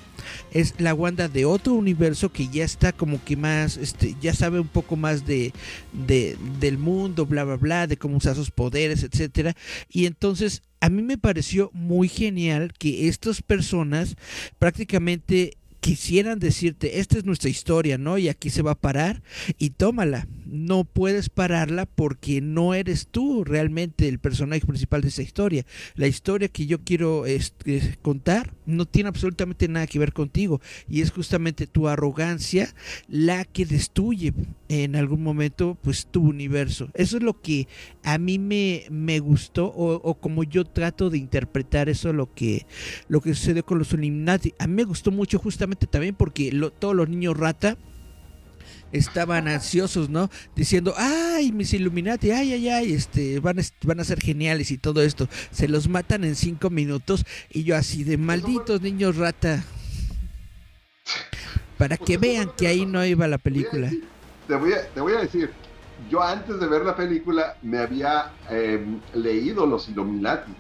es la Wanda de otro universo que ya está como que más, este, ya sabe un poco más de, de del mundo, bla, bla, bla, de cómo usar sus poderes, etcétera. Y entonces a mí me pareció muy genial que estas personas prácticamente quisieran decirte, esta es nuestra historia, ¿no? Y aquí se va a parar y tómala. No puedes pararla porque no eres tú realmente el personaje principal de esa historia. La historia que yo quiero este, contar no tiene absolutamente nada que ver contigo y es justamente tu arrogancia la que destruye en algún momento pues tu universo. Eso es lo que a mí me, me gustó o, como yo trato de interpretar eso lo que, lo que sucedió con los Illuminati. A mí me gustó mucho justamente también porque todos los niños rata estaban ansiosos, ¿no? Diciendo, ay, mis Illuminati, ay, ay, ay, este, van a, van a ser geniales y todo esto. Se los matan en cinco minutos y yo así de malditos niños rata. Para que vean que ahí no iba la película. Te voy a, te voy a decir, yo antes de ver la película me había em, leído los Illuminati.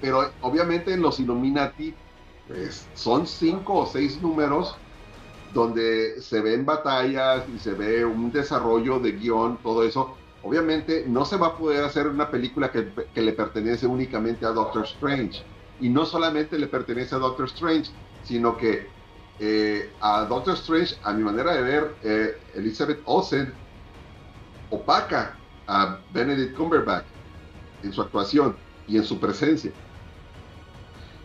Pero obviamente en los Illuminati pues, son cinco o seis números donde se ven batallas y se ve un desarrollo de guion, todo eso. Obviamente no se va a poder hacer una película que, le pertenece únicamente a Doctor Strange. Y no solamente le pertenece a Doctor Strange, sino que eh, a Doctor Strange, a mi manera de ver, eh, Elizabeth Olsen opaca a Benedict Cumberbatch en su actuación y en su presencia.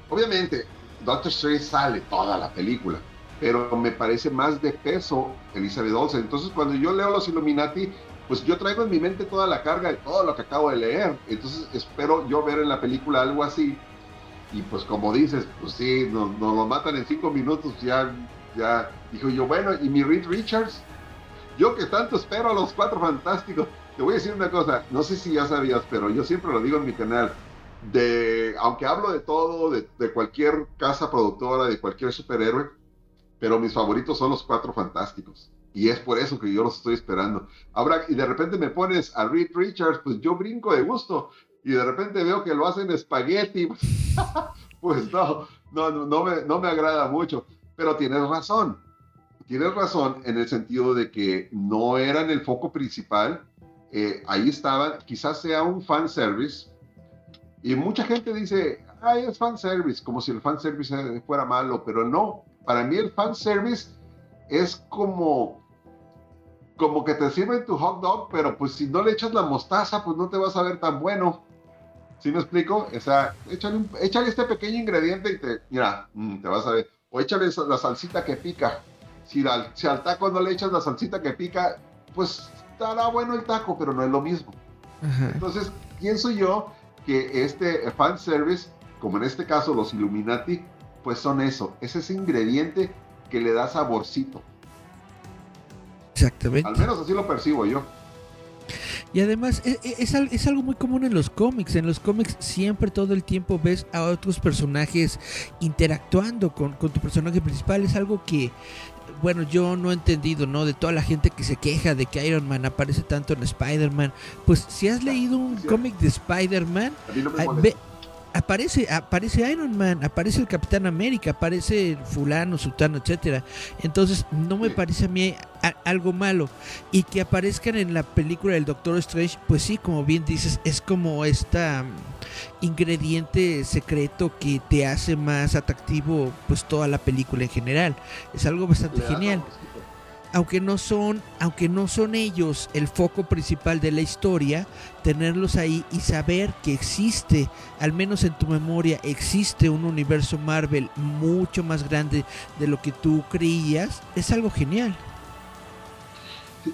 Obviamente, Doctor Strange sale toda la película, pero me parece más de peso Elizabeth Olsen. Entonces, cuando yo leo Los Illuminati, pues yo traigo en mi mente toda la carga de todo lo que acabo de leer. Entonces, espero yo ver en la película algo así. Y pues, como dices, pues sí, nos, lo matan en cinco minutos, ya, ya. Dijo yo, bueno, ¿y mi Reed Richards? Yo que tanto espero a los cuatro fantásticos. Te voy a decir una cosa, no sé si ya sabías, pero yo siempre lo digo en mi canal de, aunque hablo de todo, de, cualquier casa productora, de cualquier superhéroe, pero mis favoritos son los cuatro fantásticos. Y es por eso que yo los estoy esperando. Ahora, y de repente me pones a Reed Richards, pues yo brinco de gusto. Y de repente veo que lo hacen espagueti. pues no, no, me, no me agrada mucho. Pero tienes razón. Tienes razón en el sentido de que no eran el foco principal. Eh, ahí estaban, quizás sea un fan service, y mucha gente dice, ay, es fanservice, como si el fanservice fuera malo, pero no. Para mí el fanservice es como, como que te sirven tu hot dog, pero pues si no le echas la mostaza, pues no te vas a ver tan bueno. ¿Sí me explico? O sea, échale, este pequeño ingrediente y te, mira, mm, te vas a ver. O échale la salsita que pica. Si al, si al taco no le echas la salsita que pica, pues estará bueno el taco, pero no es lo mismo. Entonces, pienso yo que este fanservice, como en este caso los Illuminati, pues son eso, es ese ingrediente que le da saborcito. Exactamente. Al menos así lo percibo yo. Y además e, e, es, algo muy común en los cómics. En los cómics siempre todo el tiempo ves a otros personajes interactuando con, con tu personaje principal. Es algo que, bueno, yo no he entendido, ¿no? De toda la gente que se queja de que Iron Man aparece tanto en Spider-Man. Pues si has leído un cómic de Spider-Man, aparece, aparece Iron Man, aparece el Capitán América, aparece fulano, sultano, etcétera. Entonces no me parece a mí algo malo. Y que aparezcan en la película del Doctor Strange, pues sí, como bien dices, es como esta mm, ingrediente secreto que te hace más atractivo pues toda la película en general. Es algo bastante genial aunque no son, aunque no son ellos el foco principal de la historia, tenerlos ahí y saber que existe, al menos en tu memoria, existe un universo Marvel mucho más grande de lo que tú creías, es algo genial.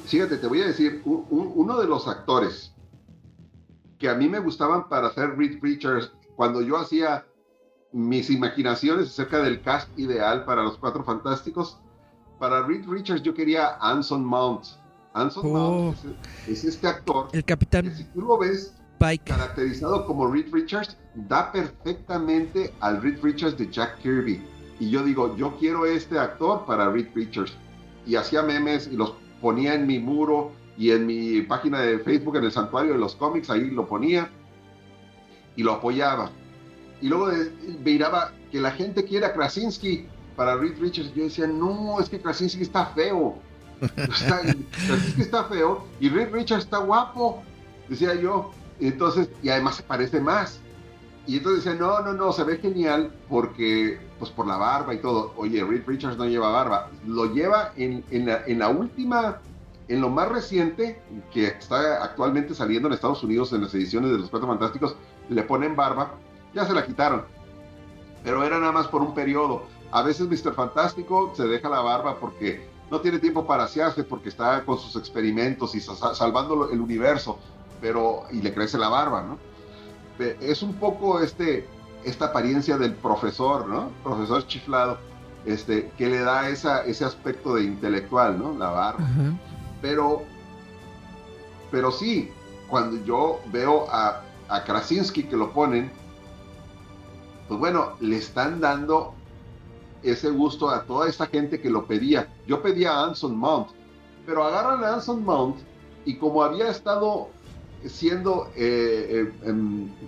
Fíjate, te voy a decir, uno de los actores que a mí me gustaban para hacer Reed Richards, cuando yo hacía mis imaginaciones acerca del cast ideal para los Cuatro Fantásticos, para Reed Richards yo quería Anson Mount. Anson oh. Mount es, este actor. El capitán. si tú lo ves caracterizado como Reed Richards, da perfectamente al Reed Richards de Jack Kirby. Y yo digo, yo quiero este actor para Reed Richards. Y hacía memes y los ponía en mi muro y en mi página de Facebook, en el santuario de los cómics, ahí lo ponía y lo apoyaba. Y luego miraba que la gente quiere a Krasinski para Reed Richards, yo decía, no, es que Krasinski está feo. Krasinski está feo y Reed Richards está guapo, decía yo. Entonces, y además se parece más. Y entonces decía, no, no, no, se ve genial porque, pues por la barba y todo. Oye, Reed Richards no lleva barba. Lo lleva en, en, la, en la última, en lo más reciente, que está actualmente saliendo en Estados Unidos en las ediciones de Los Cuatro Fantásticos, le ponen barba. Ya se la quitaron. Pero era nada más por un periodo. A veces Mr. Fantástico se deja la barba porque no tiene tiempo para asearse, porque está con sus experimentos y salvando el universo, pero y le crece la barba, ¿no? Es un poco este, esta apariencia del profesor, ¿no? Profesor chiflado, este, que le da esa, ese aspecto de intelectual, ¿no? La barba. Pero, pero sí, cuando yo veo a, a Krasinski que lo ponen, pues bueno, le están dando ese gusto a toda esta gente que lo pedía. Yo pedía a Anson Mount, pero agarran a Anson Mount y como había estado siendo eh, eh,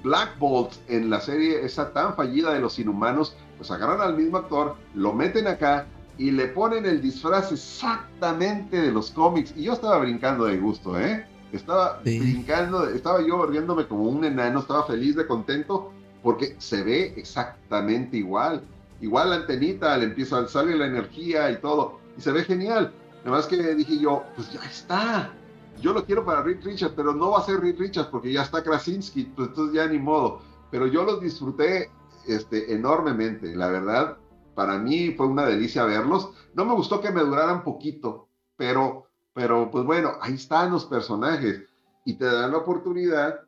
Black Bolt en la serie esa tan fallida de los inhumanos, pues agarran al mismo actor, lo meten acá y le ponen el disfraz exactamente de los cómics. Y yo estaba brincando de gusto, ¿eh? Estaba brincando, estaba yo riéndome como un enano, estaba feliz de contento porque se ve exactamente igual igual la antenita, le empieza a salir la energía y todo, y se ve genial. Además que dije yo, pues ya está. Yo lo quiero para Rick Richards, pero no va a ser Rick Richards porque ya está Krasinski, pues entonces ya ni modo. Pero yo lo disfruté este, enormemente, la verdad. Para mí fue una delicia verlos. No me gustó que me duraran poquito, pero, pero pues bueno, ahí están los personajes y te dan la oportunidad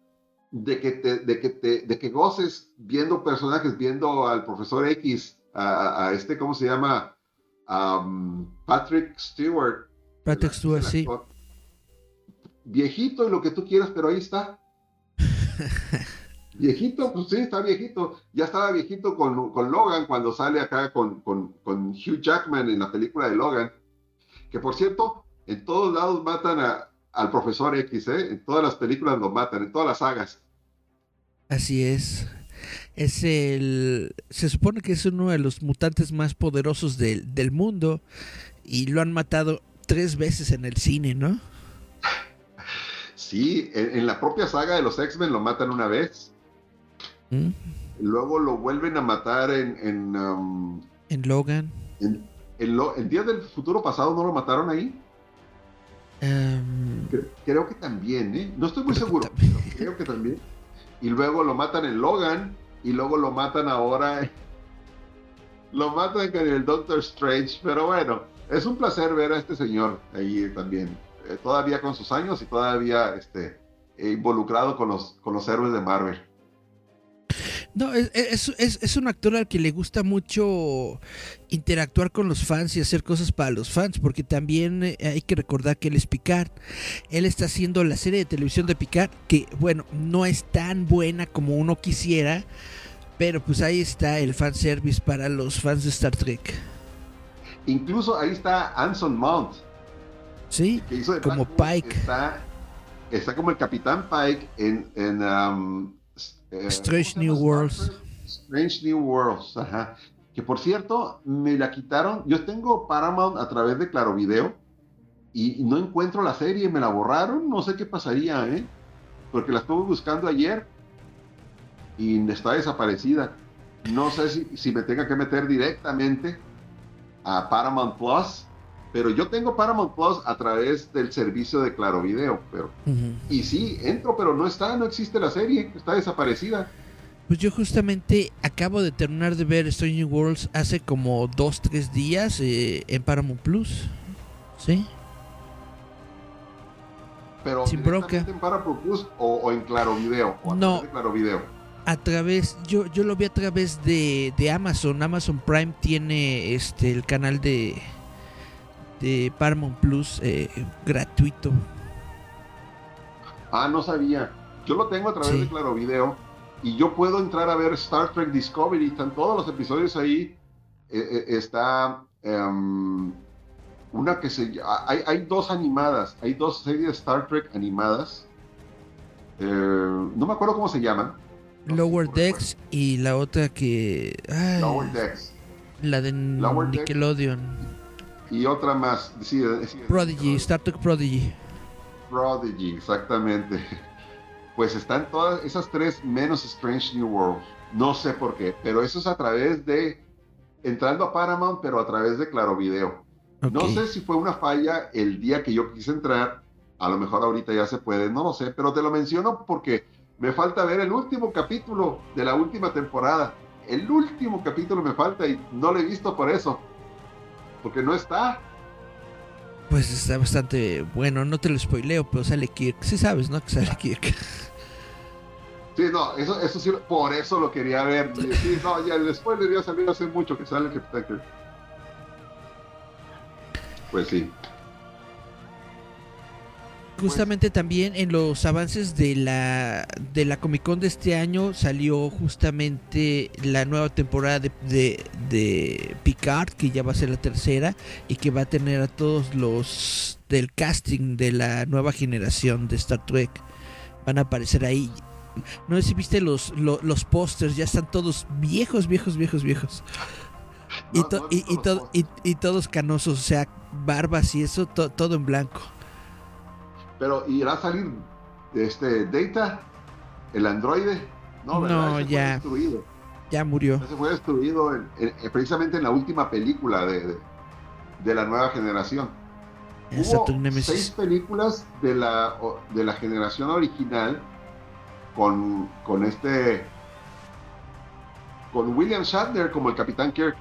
de que, te, de, que te, de que goces viendo personajes, viendo al profesor X a, este, ¿cómo se llama? Patrick Stewart. Patrick Stewart, sí. Viejito y lo que tú quieras, pero ahí está. viejito, pues sí, está viejito. Ya estaba viejito con, con Logan cuando sale acá con, con, con, Hugh Jackman en la película de Logan. Que por cierto, en todos lados matan a, al profesor X, ¿eh? En todas las películas lo matan, en todas las sagas. Así es es el. Se supone que es uno de los mutantes más poderosos del mundo. Y lo han matado tres veces en el cine, ¿no? Sí, en, la propia saga de los X-Men lo matan una vez. ¿Mm? Luego lo vuelven a matar en. En, um, en Logan. En, en, Día del Futuro Pasado no lo mataron ahí. Em, creo, que también, ¿eh? No estoy muy seguro, pero creo que también. Y luego lo matan en Logan. Y luego lo matan ahora. Lo matan con el Doctor Strange. Pero bueno, es un placer ver a este señor ahí también. Eh, todavía con sus años y todavía este, involucrado con los, con los héroes de Marvel. No, es, un actor al que le gusta mucho interactuar con los fans y hacer cosas para los fans, porque también eh, hay que recordar que él es Picard. Él está haciendo la serie de televisión de Picard, que bueno, no es tan buena como uno quisiera, pero pues ahí está el fanservice para los fans de Star Trek. Incluso ahí está Anson Mount. Sí, como Pike. Está, como el Capitán Pike en, en um, Strange New Worlds. Strange New Worlds, ajá. Que por cierto, me la quitaron. Yo tengo Paramount a través de Claro Video y no encuentro la serie, me la borraron. No sé qué pasaría, ¿eh? Porque la estuve buscando ayer y está desaparecida. No sé si, si me tenga que meter directamente a Paramount Plus pero yo tengo Paramount Plus a través del servicio de Claro Video, pero y sí, entro, pero no está, no existe la serie, está desaparecida. Pues yo justamente acabo de terminar de ver Strange Worlds hace como dos, tres días eh, en Paramount Plus. ¿Sí? Pero Sin en Paramount Plus o, en Claro Video. no. Claro Video. A través, yo, yo lo vi a través de, de Amazon. Amazon Prime tiene este el canal de, de Paramount Plus eh, gratuito. Ah, no sabía. Yo lo tengo a través de Claro Video y yo puedo entrar a ver Star Trek Discovery. Están todos los episodios ahí. Eh, eh, está em, una que se hay, hay dos animadas. Hay dos series de Star Trek animadas. no me acuerdo cómo se llaman. Lower Decks y la otra que. Lower Decks. La de Nickelodeon y otra más. Prodigy, Star Trek Prodigy. Prodigy, exactamente. Pues están todas esas tres menos Strange New World. No sé por qué, pero eso es a través de entrando a Paramount, pero a través de Claro Video. No sé si fue una falla el día que yo quise entrar. A lo mejor ahorita ya se puede, no lo sé, pero te lo menciono porque me falta ver el último capítulo de la última temporada. El último capítulo me falta y no lo he visto por eso porque no está. Pues está bastante bueno, no te lo spoileo, pero sale Kirk. Sí sabes, ¿no? Que sale Kirk. Sí, no, eso, eso sí, por eso lo quería ver. Sí, no, ya el spoiler ya salió hace mucho que sale Capitán Pues sí justamente también en los avances de la de la Comic Con de este año salió justamente la nueva temporada de, de, Picard que ya va a ser la tercera y que va a tener a todos los del casting de la nueva generación de Star Trek van a aparecer ahí no sé si viste los los, pósters ya están todos viejos viejos viejos viejos y, y, y, todos canosos o sea barbas y eso todo en blanco pero irá a salir este Data, el androide. No, ¿verdad? ya. Ya murió. Se fue destruido precisamente en la última película de, de, la nueva generación. Hubo seis películas de la, de la generación original con, con este con William Shatner como el Capitán Kirk.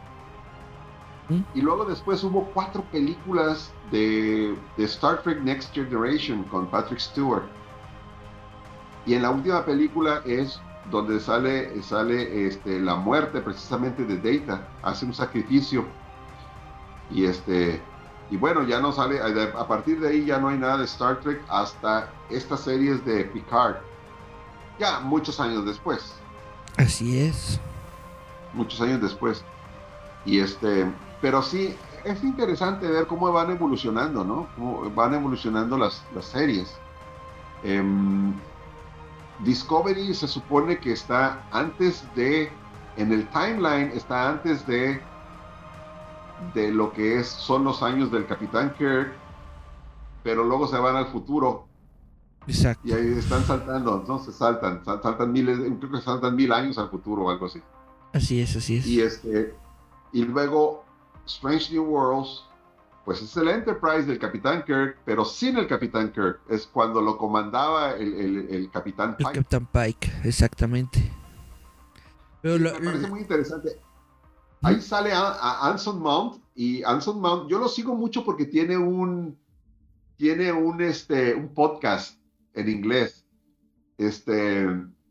Y luego después hubo cuatro películas de, Star Trek Next Generation con Patrick Stewart. Y en la última película es donde sale, sale este, la muerte precisamente de Data, hace un sacrificio. Y este y bueno, ya no sale, a partir de ahí ya no hay nada de Star Trek hasta estas series de Picard. Ya muchos años después. Así es. Muchos años después. Y este, pero sí, es interesante ver cómo van evolucionando, ¿no? Cómo van evolucionando las, series. Em, Discovery se supone que está antes de, en el timeline, está antes de, de lo que es, son los años del Capitán Kirk, pero luego se van al futuro Exacto. Y ahí están saltando, no se saltan, saltan miles, creo que saltan mil años al futuro o algo así. Así es, así es. Y este, y luego Strange New Worlds, pues es el Enterprise del Capitán Kirk, pero sin el Capitán Kirk. Es cuando lo comandaba el, el, el Capitán Pike. El Capitán Pike, exactamente. Pero me parece muy interesante. Ahí sale a, Anson Mount y Anson Mount, yo lo sigo mucho porque tiene un tiene un este un podcast en inglés. Este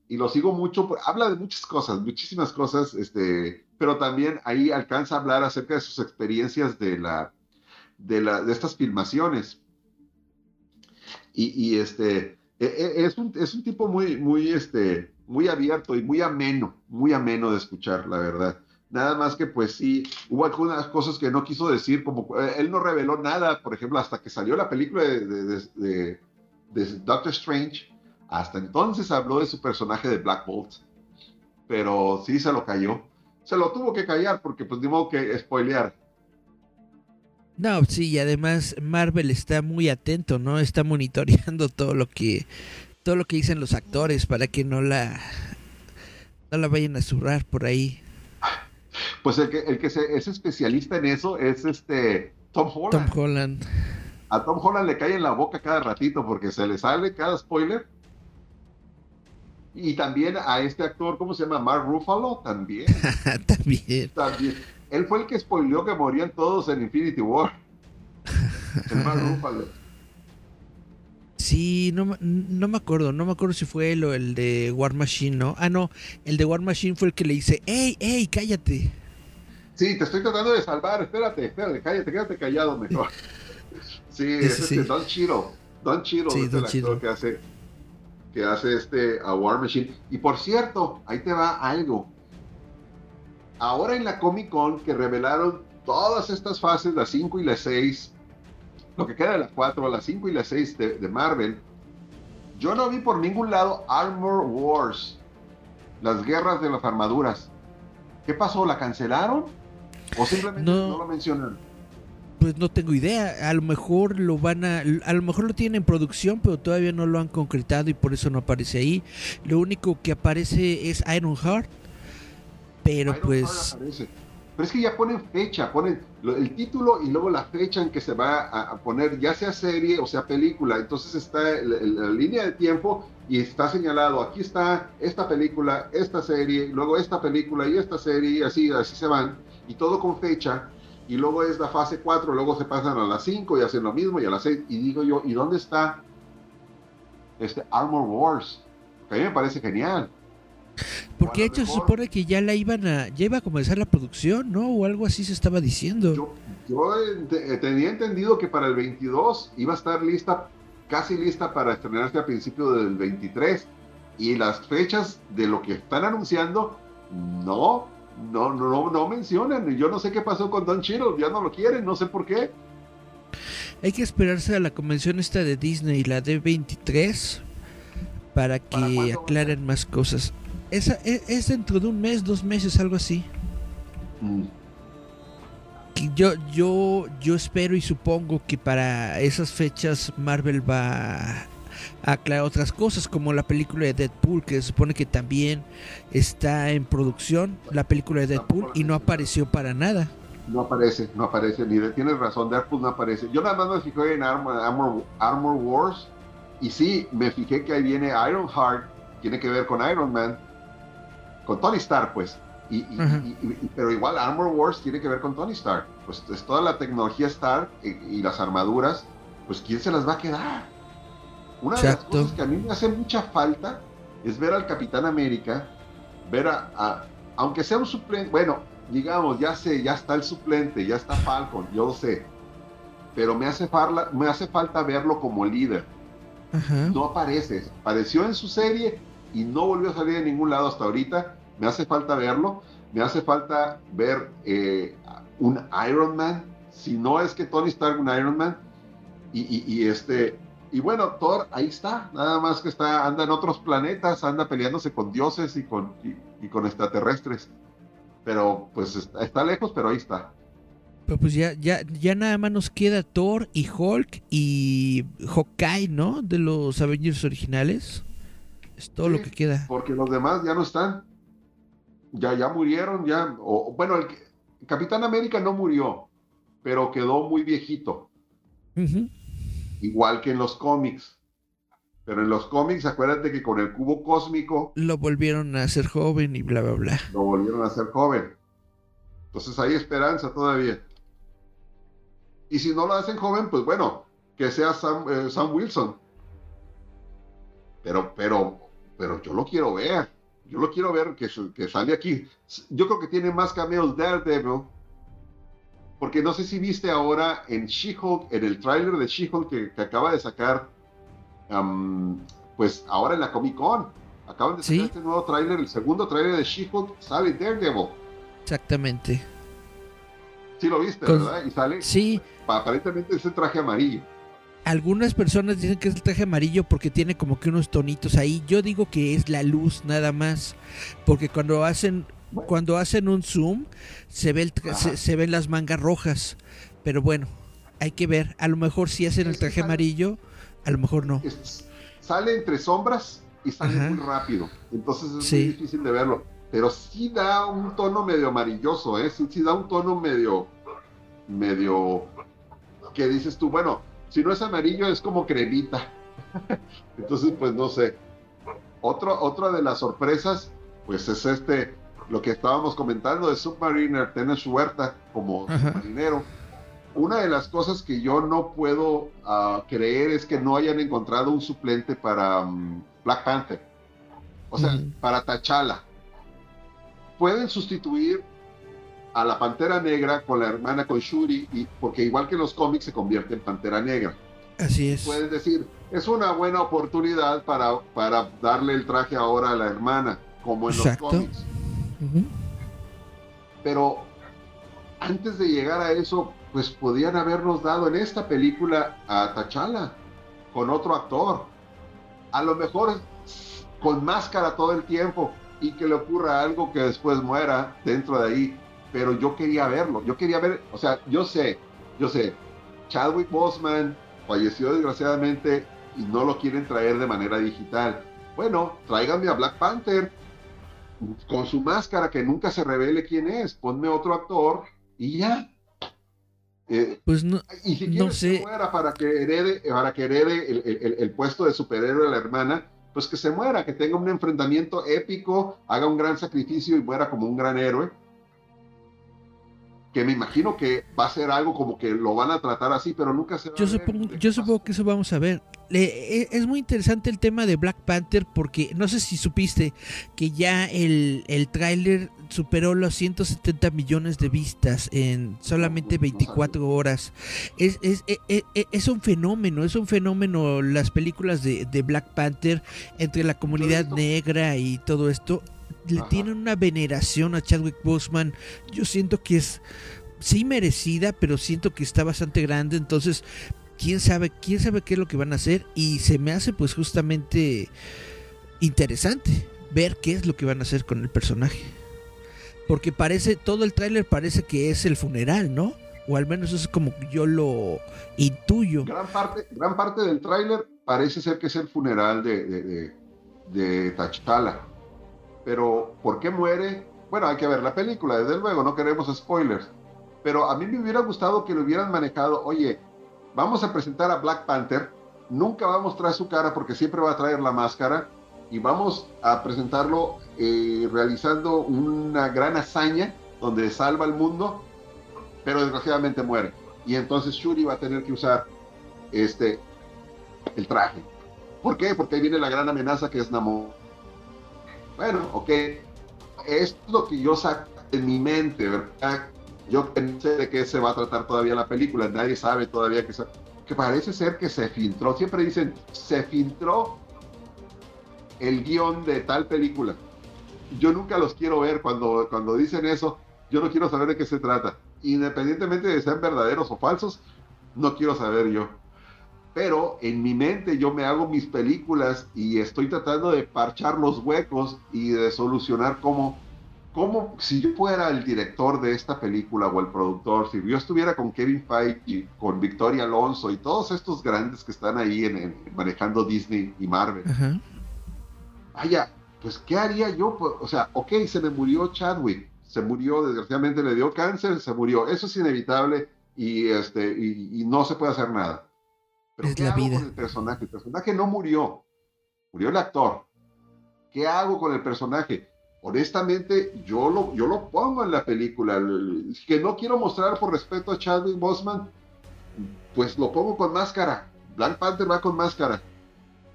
y lo sigo mucho, habla de muchas cosas, muchísimas cosas, este, pero también ahí alcanza a hablar acerca de sus experiencias de la de, de estas filmaciones. Y, este e, e, es un, es un tipo muy muy este muy abierto y muy ameno, muy ameno de escuchar, la verdad. Nada más que pues sí, hubo algunas cosas que no quiso decir, como eh, él no reveló nada, por ejemplo, hasta que salió la película de, Doctor Strange, hasta entonces habló de su personaje de Black Bolt, pero sí se lo cayó. Se lo tuvo que callar porque pues ni modo que spoilear. No, sí, y además Marvel está muy atento, ¿no? Está monitoreando todo lo que todo lo que dicen los actores para que no la no la vayan a zurrar por ahí. Pues el que, el que es especialista en eso es este Tom Holland. Tom Holland. A Tom Holland le cae en la boca cada ratito porque se le sale cada spoiler. Y también a este actor, ¿cómo se llama? Mark Ruffalo, también. también. También. Él fue el que spoileó que morían todos en Infinity War. Mark Ruffalo. Sí, no, no me acuerdo, no me acuerdo si fue él o el de War Machine, ¿no? Ah, no, el de War Machine fue el que le dice, ¡Ey, ey, cállate! Sí, te estoy tratando de salvar, espérate, espérate, cállate, quédate callado mejor. Sí, es este Don Chiro, Don Chiro es el actor que hace, que hace este a War Machine. Y por cierto, ahí te va algo. Ahora en la Comic Con que revelaron todas estas fases, las 5 y las 6, lo que queda de las 4, las 5 y las 6 de, de Marvel, yo no vi por ningún lado Armor Wars, las guerras de las armaduras. ¿Qué pasó? ¿La cancelaron? ¿O simplemente no, lo mencionan? Pues no tengo idea. A lo mejor lo van a. A lo mejor lo tienen en producción, pero todavía no lo han concretado y por eso no aparece ahí. Lo único que aparece es Iron Pero pues. Pero es que ya ponen fecha, ponen el título y luego la fecha en que se va a, poner, ya sea serie o sea película. Entonces está la, línea de tiempo y está señalado, aquí está esta película, esta serie, luego esta película y esta serie, y así, así se van y todo con fecha, y luego es la fase 4, luego se pasan a las 5 y hacen lo mismo y a las 6, y digo yo, ¿y dónde está este Armor Wars? Que a mí me parece genial. Porque de hecho se supone que ya la iban a, ya iba a comenzar la producción, ¿no? O algo así se estaba diciendo. Yo, yo eh, tenía entendido que para el 22 iba a estar lista, casi lista para estrenarse a principio del 23. Y las fechas de lo que están anunciando, no, no, no, no mencionan. Yo no sé qué pasó con Don Cheadle, ya no lo quieren, no sé por qué. Hay que esperarse a la convención esta de Disney, la D23, para que aclaren más cosas. Esa, es, es, dentro de un mes, dos meses, algo así. Mm. Yo, yo, yo espero y supongo que para esas fechas Marvel va aclarar otras cosas, como la película de Deadpool, que se supone que también está en producción, la película de Deadpool, y no apareció para nada. No aparece, no aparece, ni de, tienes razón, Deadpool no aparece. Yo nada más me fijé en Armor, Armor, Wars, y sí, me fijé que ahí viene Iron Heart, tiene que ver con Iron Man, con Tony Stark, pues. Y, pero igual Armor Wars tiene que ver con Tony Stark. Pues es toda la tecnología Stark y, las armaduras, pues ¿quién se las va a quedar? Una de las cosas que a mí me hace mucha falta es ver al Capitán América, ver a, aunque sea un suplente, bueno, digamos, ya sé, ya está el suplente, ya está Falcon, yo lo sé, pero me hace, falta, me hace falta verlo como líder. No aparece, apareció en su serie y no volvió a salir de ningún lado hasta ahorita. Me hace falta verlo, me hace falta ver eh, un Iron Man, si no es que Tony Stark un Iron Man, y, este, y bueno, Thor ahí está, nada más que está, anda en otros planetas, anda peleándose con dioses y con, y, con extraterrestres. Pero pues está, lejos, pero ahí está. Pero pues ya, ya, ya nada más nos queda Thor y Hulk y Hawkeye, ¿no? De los Avengers originales. Es todo lo que queda. Porque los demás ya no están. Ya, ya murieron, ya. O, bueno, el, Capitán América no murió, pero quedó muy viejito. Igual que en los cómics. Pero en los cómics, acuérdate que con el cubo cósmico. Lo volvieron a hacer joven y bla, bla, bla. Lo volvieron a hacer joven. Entonces hay esperanza todavía. Y si no lo hacen joven, pues bueno, que sea Sam, eh, Wilson. Pero, pero, pero yo lo quiero ver. Yo lo quiero ver que, que sale aquí. Yo creo que tiene más cameos Daredevil. Porque no sé si viste ahora en She-Hulk, en el tráiler de She-Hulk que, acaba de sacar, pues ahora en la Comic Con. Acaban de sacar este nuevo tráiler, el segundo tráiler de She-Hulk, sale Daredevil. Exactamente. Sí lo viste, ¿verdad? Y sale. Sí. Aparentemente es el traje amarillo. Algunas personas dicen que es el traje amarillo porque tiene como que unos tonitos ahí. Yo digo que es la luz nada más. Porque cuando hacen cuando hacen un zoom se ve el se, ven las mangas rojas. Pero bueno, hay que ver. A lo mejor si hacen el traje amarillo, a lo mejor no. sale entre sombras y sale muy rápido. Entonces es muy difícil de verlo pero sí da un tono medio amarilloso, ¿eh? Sí, da un tono medio, medio, que dices tú, bueno, si no es amarillo es como cremita. Entonces, pues no sé. Otro, otra de las sorpresas, pues es este, lo que estábamos comentando de Submariner, Tennis Huerta como submarinero. Una de las cosas que yo no puedo ah, creer es que no hayan encontrado un suplente para mm, Black Panther. O sea, para T'Challa pueden sustituir a la Pantera Negra con la hermana con Shuri, y, porque igual que en los cómics se convierte en Pantera Negra. Así es. Pueden decir, es una buena oportunidad para, para darle el traje ahora a la hermana, como en los cómics. Pero antes de llegar a eso, pues podían habernos dado en esta película a T'Challa con otro actor. A lo mejor con máscara todo el tiempo, y que le ocurra algo que después muera dentro de ahí. Pero yo quería verlo, yo quería ver, o sea, yo sé, yo sé, Chadwick Boseman falleció desgraciadamente y no lo quieren traer de manera digital. Bueno, tráiganme a Black Panther con su máscara que nunca se revele quién es, ponme otro actor y ya. Eh, pues no, y si no sé. Que muera para que herede, para que herede el, el, el, puesto de superhéroe de la hermana, pues que se muera, que tenga un enfrentamiento épico, haga un gran sacrificio y muera como un gran héroe. Que me imagino que va a ser algo como que lo van a tratar así, pero nunca se va yo a supongo, Yo supongo que eso vamos a ver. E, es muy interesante el tema de Black Panther porque no sé si supiste que ya el, el tráiler superó los 170 millones de vistas en solamente 24 horas. Es, es, es, e, e, es, un fenómeno, es un fenómeno las películas de, de Black Panther entre la comunidad negra y todo esto. Le tienen una veneración a Chadwick Boseman. Yo siento que es sí merecida, pero siento que está bastante grande. Entonces, quién sabe, quién sabe qué es lo que van a hacer. Y se me hace pues justamente interesante ver qué es lo que van a hacer con el personaje. Porque parece, todo el tráiler parece que es el funeral, ¿no? O al menos eso es como yo lo intuyo. Gran parte, gran parte del tráiler parece ser que es el funeral de, de, de, Tachkala. Pero, ¿por qué muere? Bueno, hay que ver la película, desde luego, no queremos spoilers. Pero a mí me hubiera gustado que lo hubieran manejado, oye, vamos a presentar a Black Panther, nunca va a mostrar su cara porque siempre va a traer la máscara, y vamos a presentarlo eh, realizando una gran hazaña donde salva al mundo, pero desgraciadamente muere. Y entonces Shuri va a tener que usar este el traje. ¿Por qué? Porque ahí viene la gran amenaza que es Namor. Bueno, ok. Esto es lo que yo saco en mi mente, ¿verdad? Yo pensé de qué se va a tratar todavía la película. Nadie sabe todavía que, que parece ser que se filtró. Siempre dicen, se filtró el guion de tal película. Yo nunca los quiero ver cuando, cuando dicen eso. Yo no quiero saber de qué se trata. Independientemente de sean verdaderos o falsos, no quiero saber yo. Pero en mi mente yo me hago mis películas y estoy tratando de parchar los huecos y de solucionar cómo, ¿cómo, si yo fuera el director de esta película o el productor, si yo estuviera con Kevin Feige, con Victoria Alonso y todos estos grandes que están ahí en, manejando Disney y Marvel, vaya, pues ¿qué haría yo? Pues, o sea, ok, se me murió Chadwick, se murió, desgraciadamente le dio cáncer, se murió, eso es inevitable y, este, y, no se puede hacer nada. Pero ¿qué hago con el personaje? El personaje no murió, murió el actor. ¿Qué hago con el personaje? honestamente, yo lo, yo lo pongo en la película. Que no quiero mostrar por respeto a Chadwick Boseman, pues lo pongo con máscara. Black Panther va con máscara.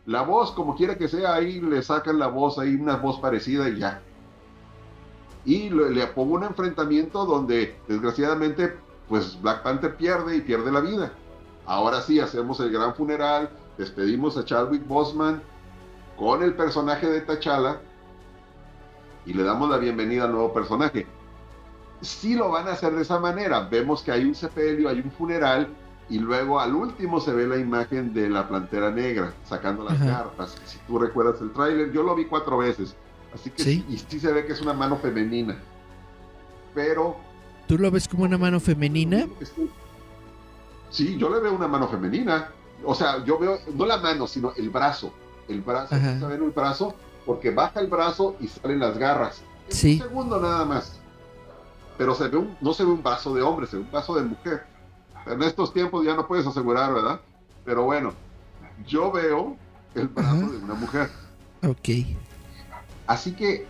La voz, como quiera que sea, ahí le sacan la voz, ahí una voz parecida y ya. Y le, pongo un enfrentamiento donde, desgraciadamente, pues Black Panther pierde y pierde la vida. Ahora sí, hacemos el gran funeral, despedimos a Chadwick Boseman con el personaje de T'Challa y le damos la bienvenida al nuevo personaje. Si lo van a hacer de esa manera, vemos que hay un sepelio, hay un funeral y luego al último se ve la imagen de la plantera negra sacando las cartas. Si tú recuerdas el tráiler, yo lo vi cuatro veces, así que ¿Sí? y sí se ve que es una mano femenina. Pero ¿Tú lo ves como una mano femenina? Sí, yo le veo una mano femenina. O sea, yo veo no la mano, sino el brazo. El brazo, ¿sabes el brazo? porque baja el brazo y salen las garras. sí. Un segundo nada más. Pero se ve no se ve un brazo de hombre, se ve un brazo de mujer. En estos tiempos ya no puedes asegurar, ¿verdad? Pero bueno, yo veo el brazo de una mujer. Ok. Así que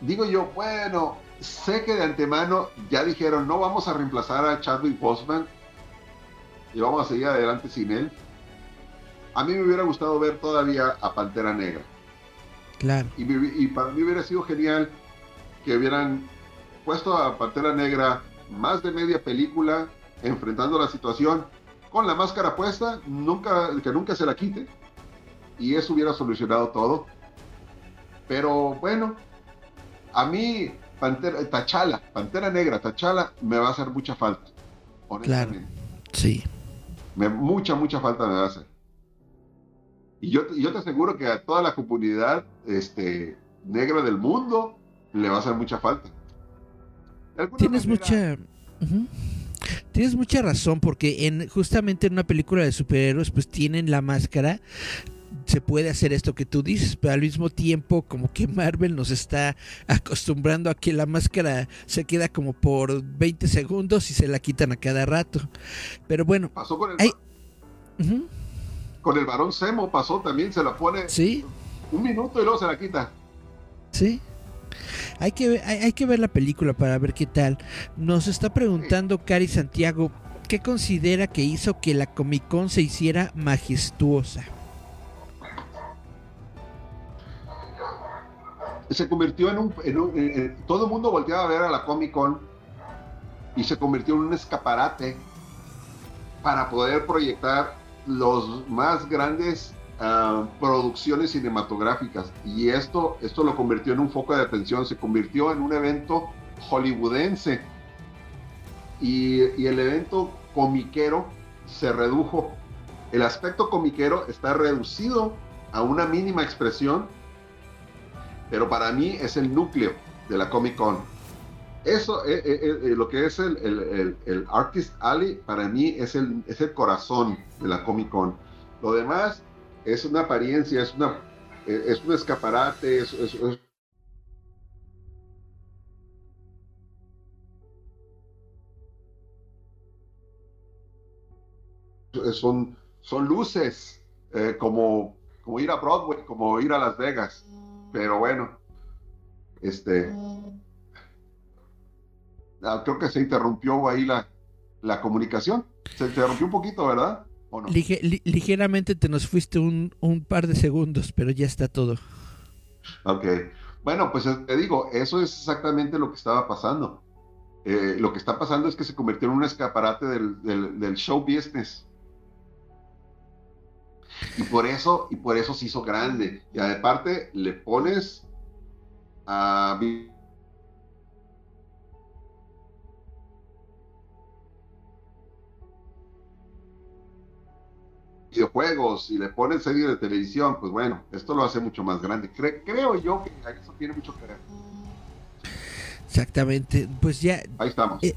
digo yo, bueno, sé que de antemano ya dijeron, no vamos a reemplazar a Chadwick Boseman y vamos a seguir adelante sin él. A mí me hubiera gustado ver todavía a Pantera Negra. Claro. Y, para mí hubiera sido genial que hubieran puesto a Pantera Negra más de media película enfrentando la situación con la máscara puesta, nunca, que nunca se la quite, y eso hubiera solucionado todo. Pero bueno, a mí Pantera, Tachala, Pantera Negra, Tachala, me va a hacer mucha falta. Honestamente. Claro. Sí. Me, mucha, mucha falta me va a hacer. Y yo, yo te aseguro que a toda la comunidad este, negra del mundo le va a hacer mucha falta. Tienes mucha... Tienes mucha razón porque en justamente en una película de superhéroes pues tienen la máscara se puede hacer esto que tú dices, pero al mismo tiempo como que Marvel nos está acostumbrando a que la máscara se queda como por 20 segundos y se la quitan a cada rato. Pero bueno, pasó con el con el varón Semo pasó también, se la pone ¿Sí? un minuto y luego se la quita. Sí. Hay que, ver, hay, que ver la película para ver qué tal. Nos está preguntando Cari Santiago, ¿qué considera que hizo que la Comic Con se hiciera majestuosa? Se convirtió en un... todo el mundo volteaba a ver a la Comic Con y se convirtió en un escaparate para poder proyectar los más grandes ah, producciones cinematográficas y esto, esto lo convirtió en un foco de atención, se convirtió en un evento hollywoodense y, y el evento comiquero se redujo. El aspecto comiquero está reducido a una mínima expresión, pero para mí es el núcleo de la Comic Con eso, eh, eh, eh, lo que es el, Artist Alley, para mí es el, es el corazón de la Comic Con. Lo demás es una apariencia, es, una, es un escaparate, es, son, son luces, como, como ir a Broadway, como ir a Las Vegas. Pero bueno, este, Ah, creo que se interrumpió ahí la, la comunicación. Se interrumpió un poquito, ¿verdad? ligeramente te nos fuiste un, un, par de segundos, pero ya está todo. Ok. Bueno, pues eh, te digo, eso es exactamente lo que estaba pasando. Eh, lo que está pasando es que se convirtió en un escaparate del, del, show business. Y por eso, y por eso se hizo grande. Y aparte le pones a videojuegos y le ponen serie de televisión, pues bueno, esto lo hace mucho más grande. creo yo que eso tiene mucho que ver. Exactamente. Pues ya. Ahí estamos. Eh,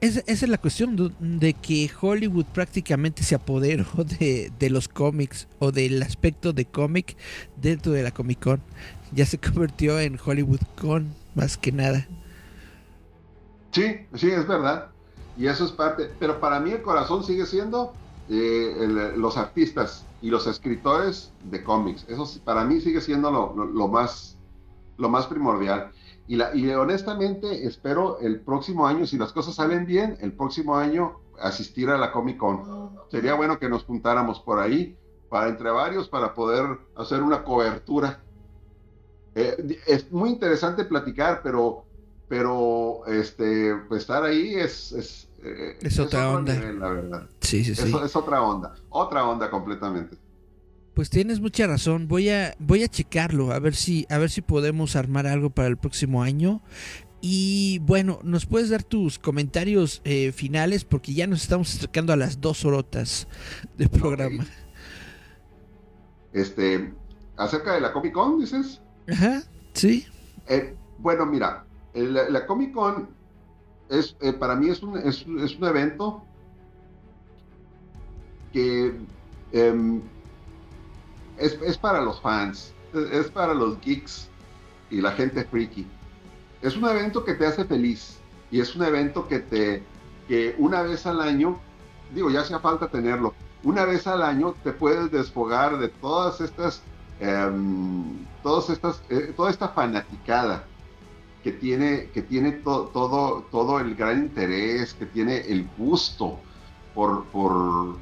esa es la cuestión de que Hollywood prácticamente se apoderó de, de los cómics o del aspecto de cómic dentro de la Comic Con. Ya se convirtió en Hollywood Con, más que nada. Sí, sí, es verdad. Y eso es parte. Pero para mí el corazón sigue siendo eh, los artistas y los escritores de cómics. Eso para mí sigue siendo lo, más, lo más primordial. Y, la, y honestamente espero el próximo año, si las cosas salen bien, el próximo año asistir a la Comic Con. Sería bueno que nos juntáramos por ahí, para entre varios, para poder hacer una cobertura. Eh, es muy interesante platicar, pero, pero este, pues estar ahí es, es, eh, otra onda. la verdad. Sí, sí, sí. Es, otra onda, otra onda completamente. Pues tienes mucha razón. Voy a voy a checarlo a ver si a ver si podemos armar algo para el próximo año. Y bueno, nos puedes dar tus comentarios eh, finales porque ya nos estamos acercando a las dos horotas de programa. Este, acerca de la Comic Con, dices. Ajá, sí. Eh, bueno, mira, la, Comic Con es eh, para mí es un, es, un evento que em, es, para los fans, es, para los geeks y la gente freaky. Es un evento que te hace feliz y es un evento que te, que una vez al año, digo, ya hacía falta tenerlo, una vez al año te puedes desfogar de todas estas, em, todas estas, eh, toda esta fanaticada que tiene, que tiene todo, todo el gran interés, que tiene el gusto por, por,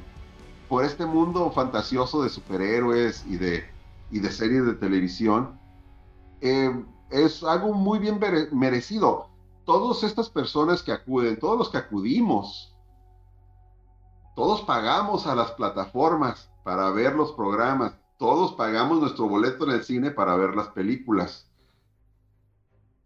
por este mundo fantasioso de superhéroes y de, y de series de televisión, eh, es algo muy bien merecido. Todas estas personas que acuden, todos los que acudimos, todos pagamos a las plataformas para ver los programas, todos pagamos nuestro boleto en el cine para ver las películas.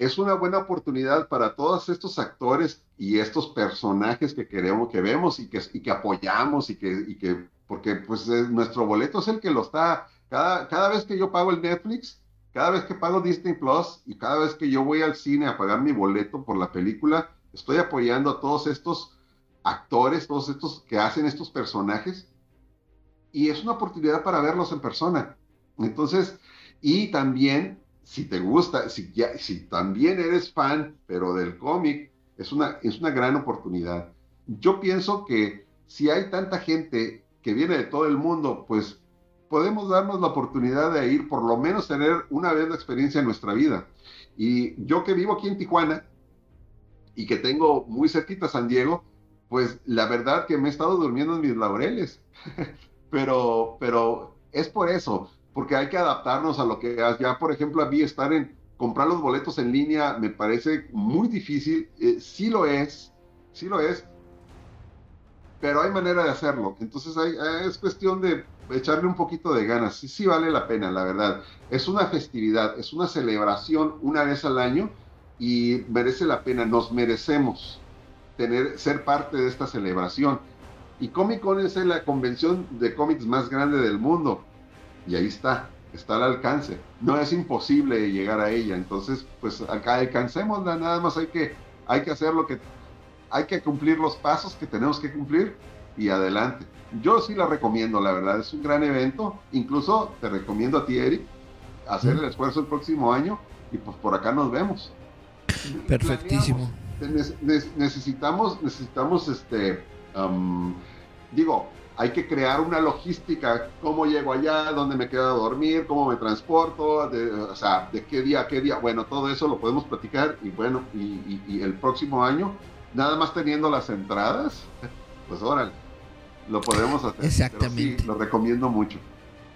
Es una buena oportunidad para todos estos actores y estos personajes que queremos, que vemos y que, que apoyamos y que porque pues nuestro boleto es el que lo está, cada, cada vez que yo pago el Netflix, cada vez que pago Disney Plus y cada vez que yo voy al cine a pagar mi boleto por la película, estoy apoyando a todos estos actores, todos estos que hacen estos personajes y es una oportunidad para verlos en persona. Entonces, y también, si te gusta, si, también eres fan, pero del cómic, es una, es una gran oportunidad. Yo pienso que si hay tanta gente que viene de todo el mundo, pues podemos darnos la oportunidad de ir, por lo menos tener una vez la experiencia en nuestra vida. Y yo que vivo aquí en Tijuana y que tengo muy cerquita San Diego, pues la verdad que me he estado durmiendo en mis laureles. pero, pero es por eso, porque hay que adaptarnos a lo que ya, por ejemplo, a mí estar en comprar los boletos en línea me parece muy difícil, eh, sí lo es, sí lo es, pero hay manera de hacerlo. Entonces es cuestión de echarle un poquito de ganas. Sí, sí vale la pena, la verdad. Es una festividad, es una celebración una vez al año y merece la pena. Nos merecemos tener, ser parte de esta celebración. Y Comic Con es la convención de cómics más grande del mundo. Y ahí está, está al alcance. No es imposible llegar a ella. Entonces, pues acá alcancémosla, nada más hay que, hay que hacer lo que, hay que cumplir los pasos que tenemos que cumplir y adelante. Yo sí la recomiendo, la verdad, es un gran evento. Incluso te recomiendo a ti, Eric, hacer el esfuerzo el próximo año y pues por acá nos vemos. Perfectísimo. necesitamos, necesitamos, este, digo, hay que crear una logística, cómo llego allá, dónde me quedo a dormir, cómo me transporto, de, o sea, de qué día a qué día. Bueno, todo eso lo podemos platicar y bueno, y, el próximo año, nada más teniendo las entradas, pues órale, lo podemos hacer. Exactamente. lo recomiendo mucho.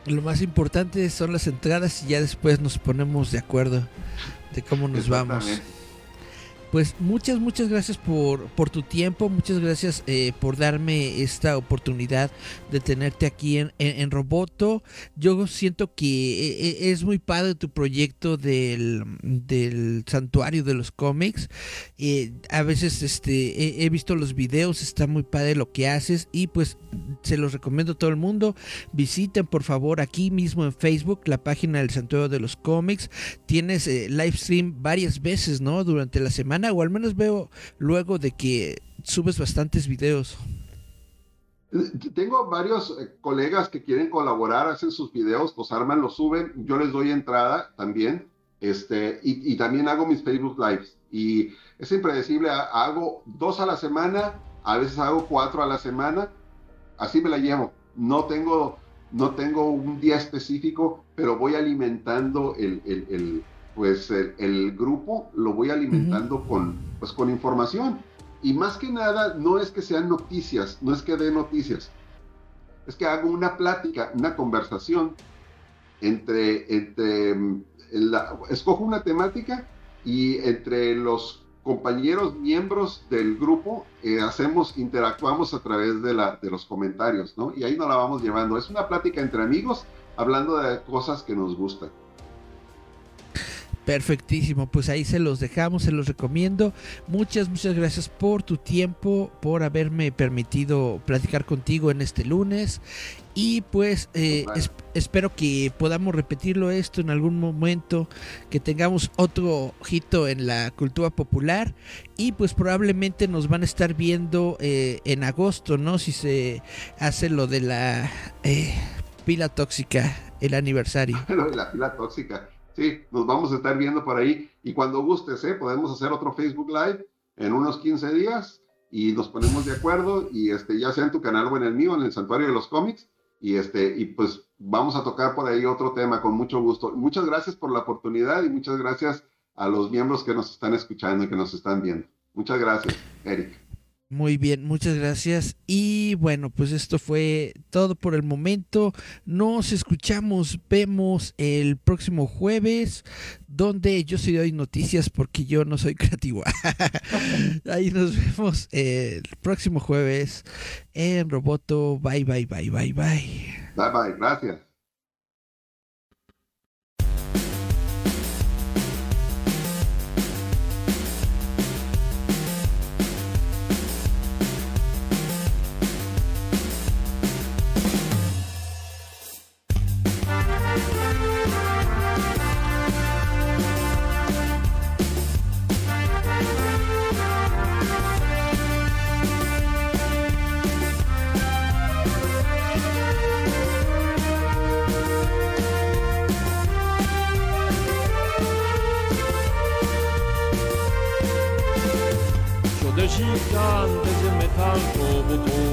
Lo más importante son las entradas y ya después nos ponemos de acuerdo de cómo nos vamos. Pues muchas, muchas gracias por, por tu tiempo, muchas gracias eh, por darme esta oportunidad de tenerte aquí en, en, Roboto. Yo siento que eh, eh, es muy padre tu proyecto del, del santuario de los cómics. a veces este, he, visto los videos, está muy padre lo que haces y pues se los recomiendo a todo el mundo. Visiten por favor aquí mismo en Facebook la página del santuario de los cómics. Tienes live stream varias veces, ¿no? Durante la semana o al menos veo luego de que subes bastantes videos. Tengo varios eh, colegas que quieren colaborar, hacen sus videos, los arman, los suben, yo les doy entrada también, este, y, también hago mis Facebook Lives. Y es impredecible, hago dos a la semana, a veces hago cuatro a la semana, así me la llevo. No tengo, no tengo un día específico, pero voy alimentando el, pues el, grupo, lo voy alimentando con, pues, con información y más que nada, no es que sean noticias, no es que dé noticias, es que hago una plática, una conversación entre, entre mm, escojo una temática y entre los compañeros miembros del grupo eh, hacemos, interactuamos a través de, la, de los comentarios, ¿no? Y ahí nos la vamos llevando. Es una plática entre amigos hablando de cosas que nos gustan. Perfectísimo, pues ahí se los dejamos, se los recomiendo. Muchas, muchas gracias por tu tiempo, por haberme permitido platicar contigo en este lunes. Y pues eh, espero que podamos repetirlo esto en algún momento, que tengamos otro ojito en la cultura popular y pues probablemente nos van a estar viendo eh, en agosto, ¿no? Si se hace lo de la eh, pila tóxica, el aniversario. lo de la pila tóxica. Sí, nos vamos a estar viendo por ahí. Y cuando gustes, ¿eh? podemos hacer otro Facebook Live en unos 15 días y nos ponemos de acuerdo y este, ya sea en tu canal o en el mío, en el Santuario de los Cómics. Y, este, y pues vamos a tocar por ahí otro tema con mucho gusto. Muchas gracias por la oportunidad y muchas gracias a los miembros que nos están escuchando y que nos están viendo. Muchas gracias, Eric. Muy bien, muchas gracias. Y bueno, pues esto fue todo por el momento. Nos escuchamos, vemos el próximo jueves, donde yo soy doy noticias porque yo no soy creativo. Ahí nos vemos el próximo jueves en Roboto. Bye, bye, bye, bye, bye. Bye, bye, gracias. Shanti Jimitang Kobutu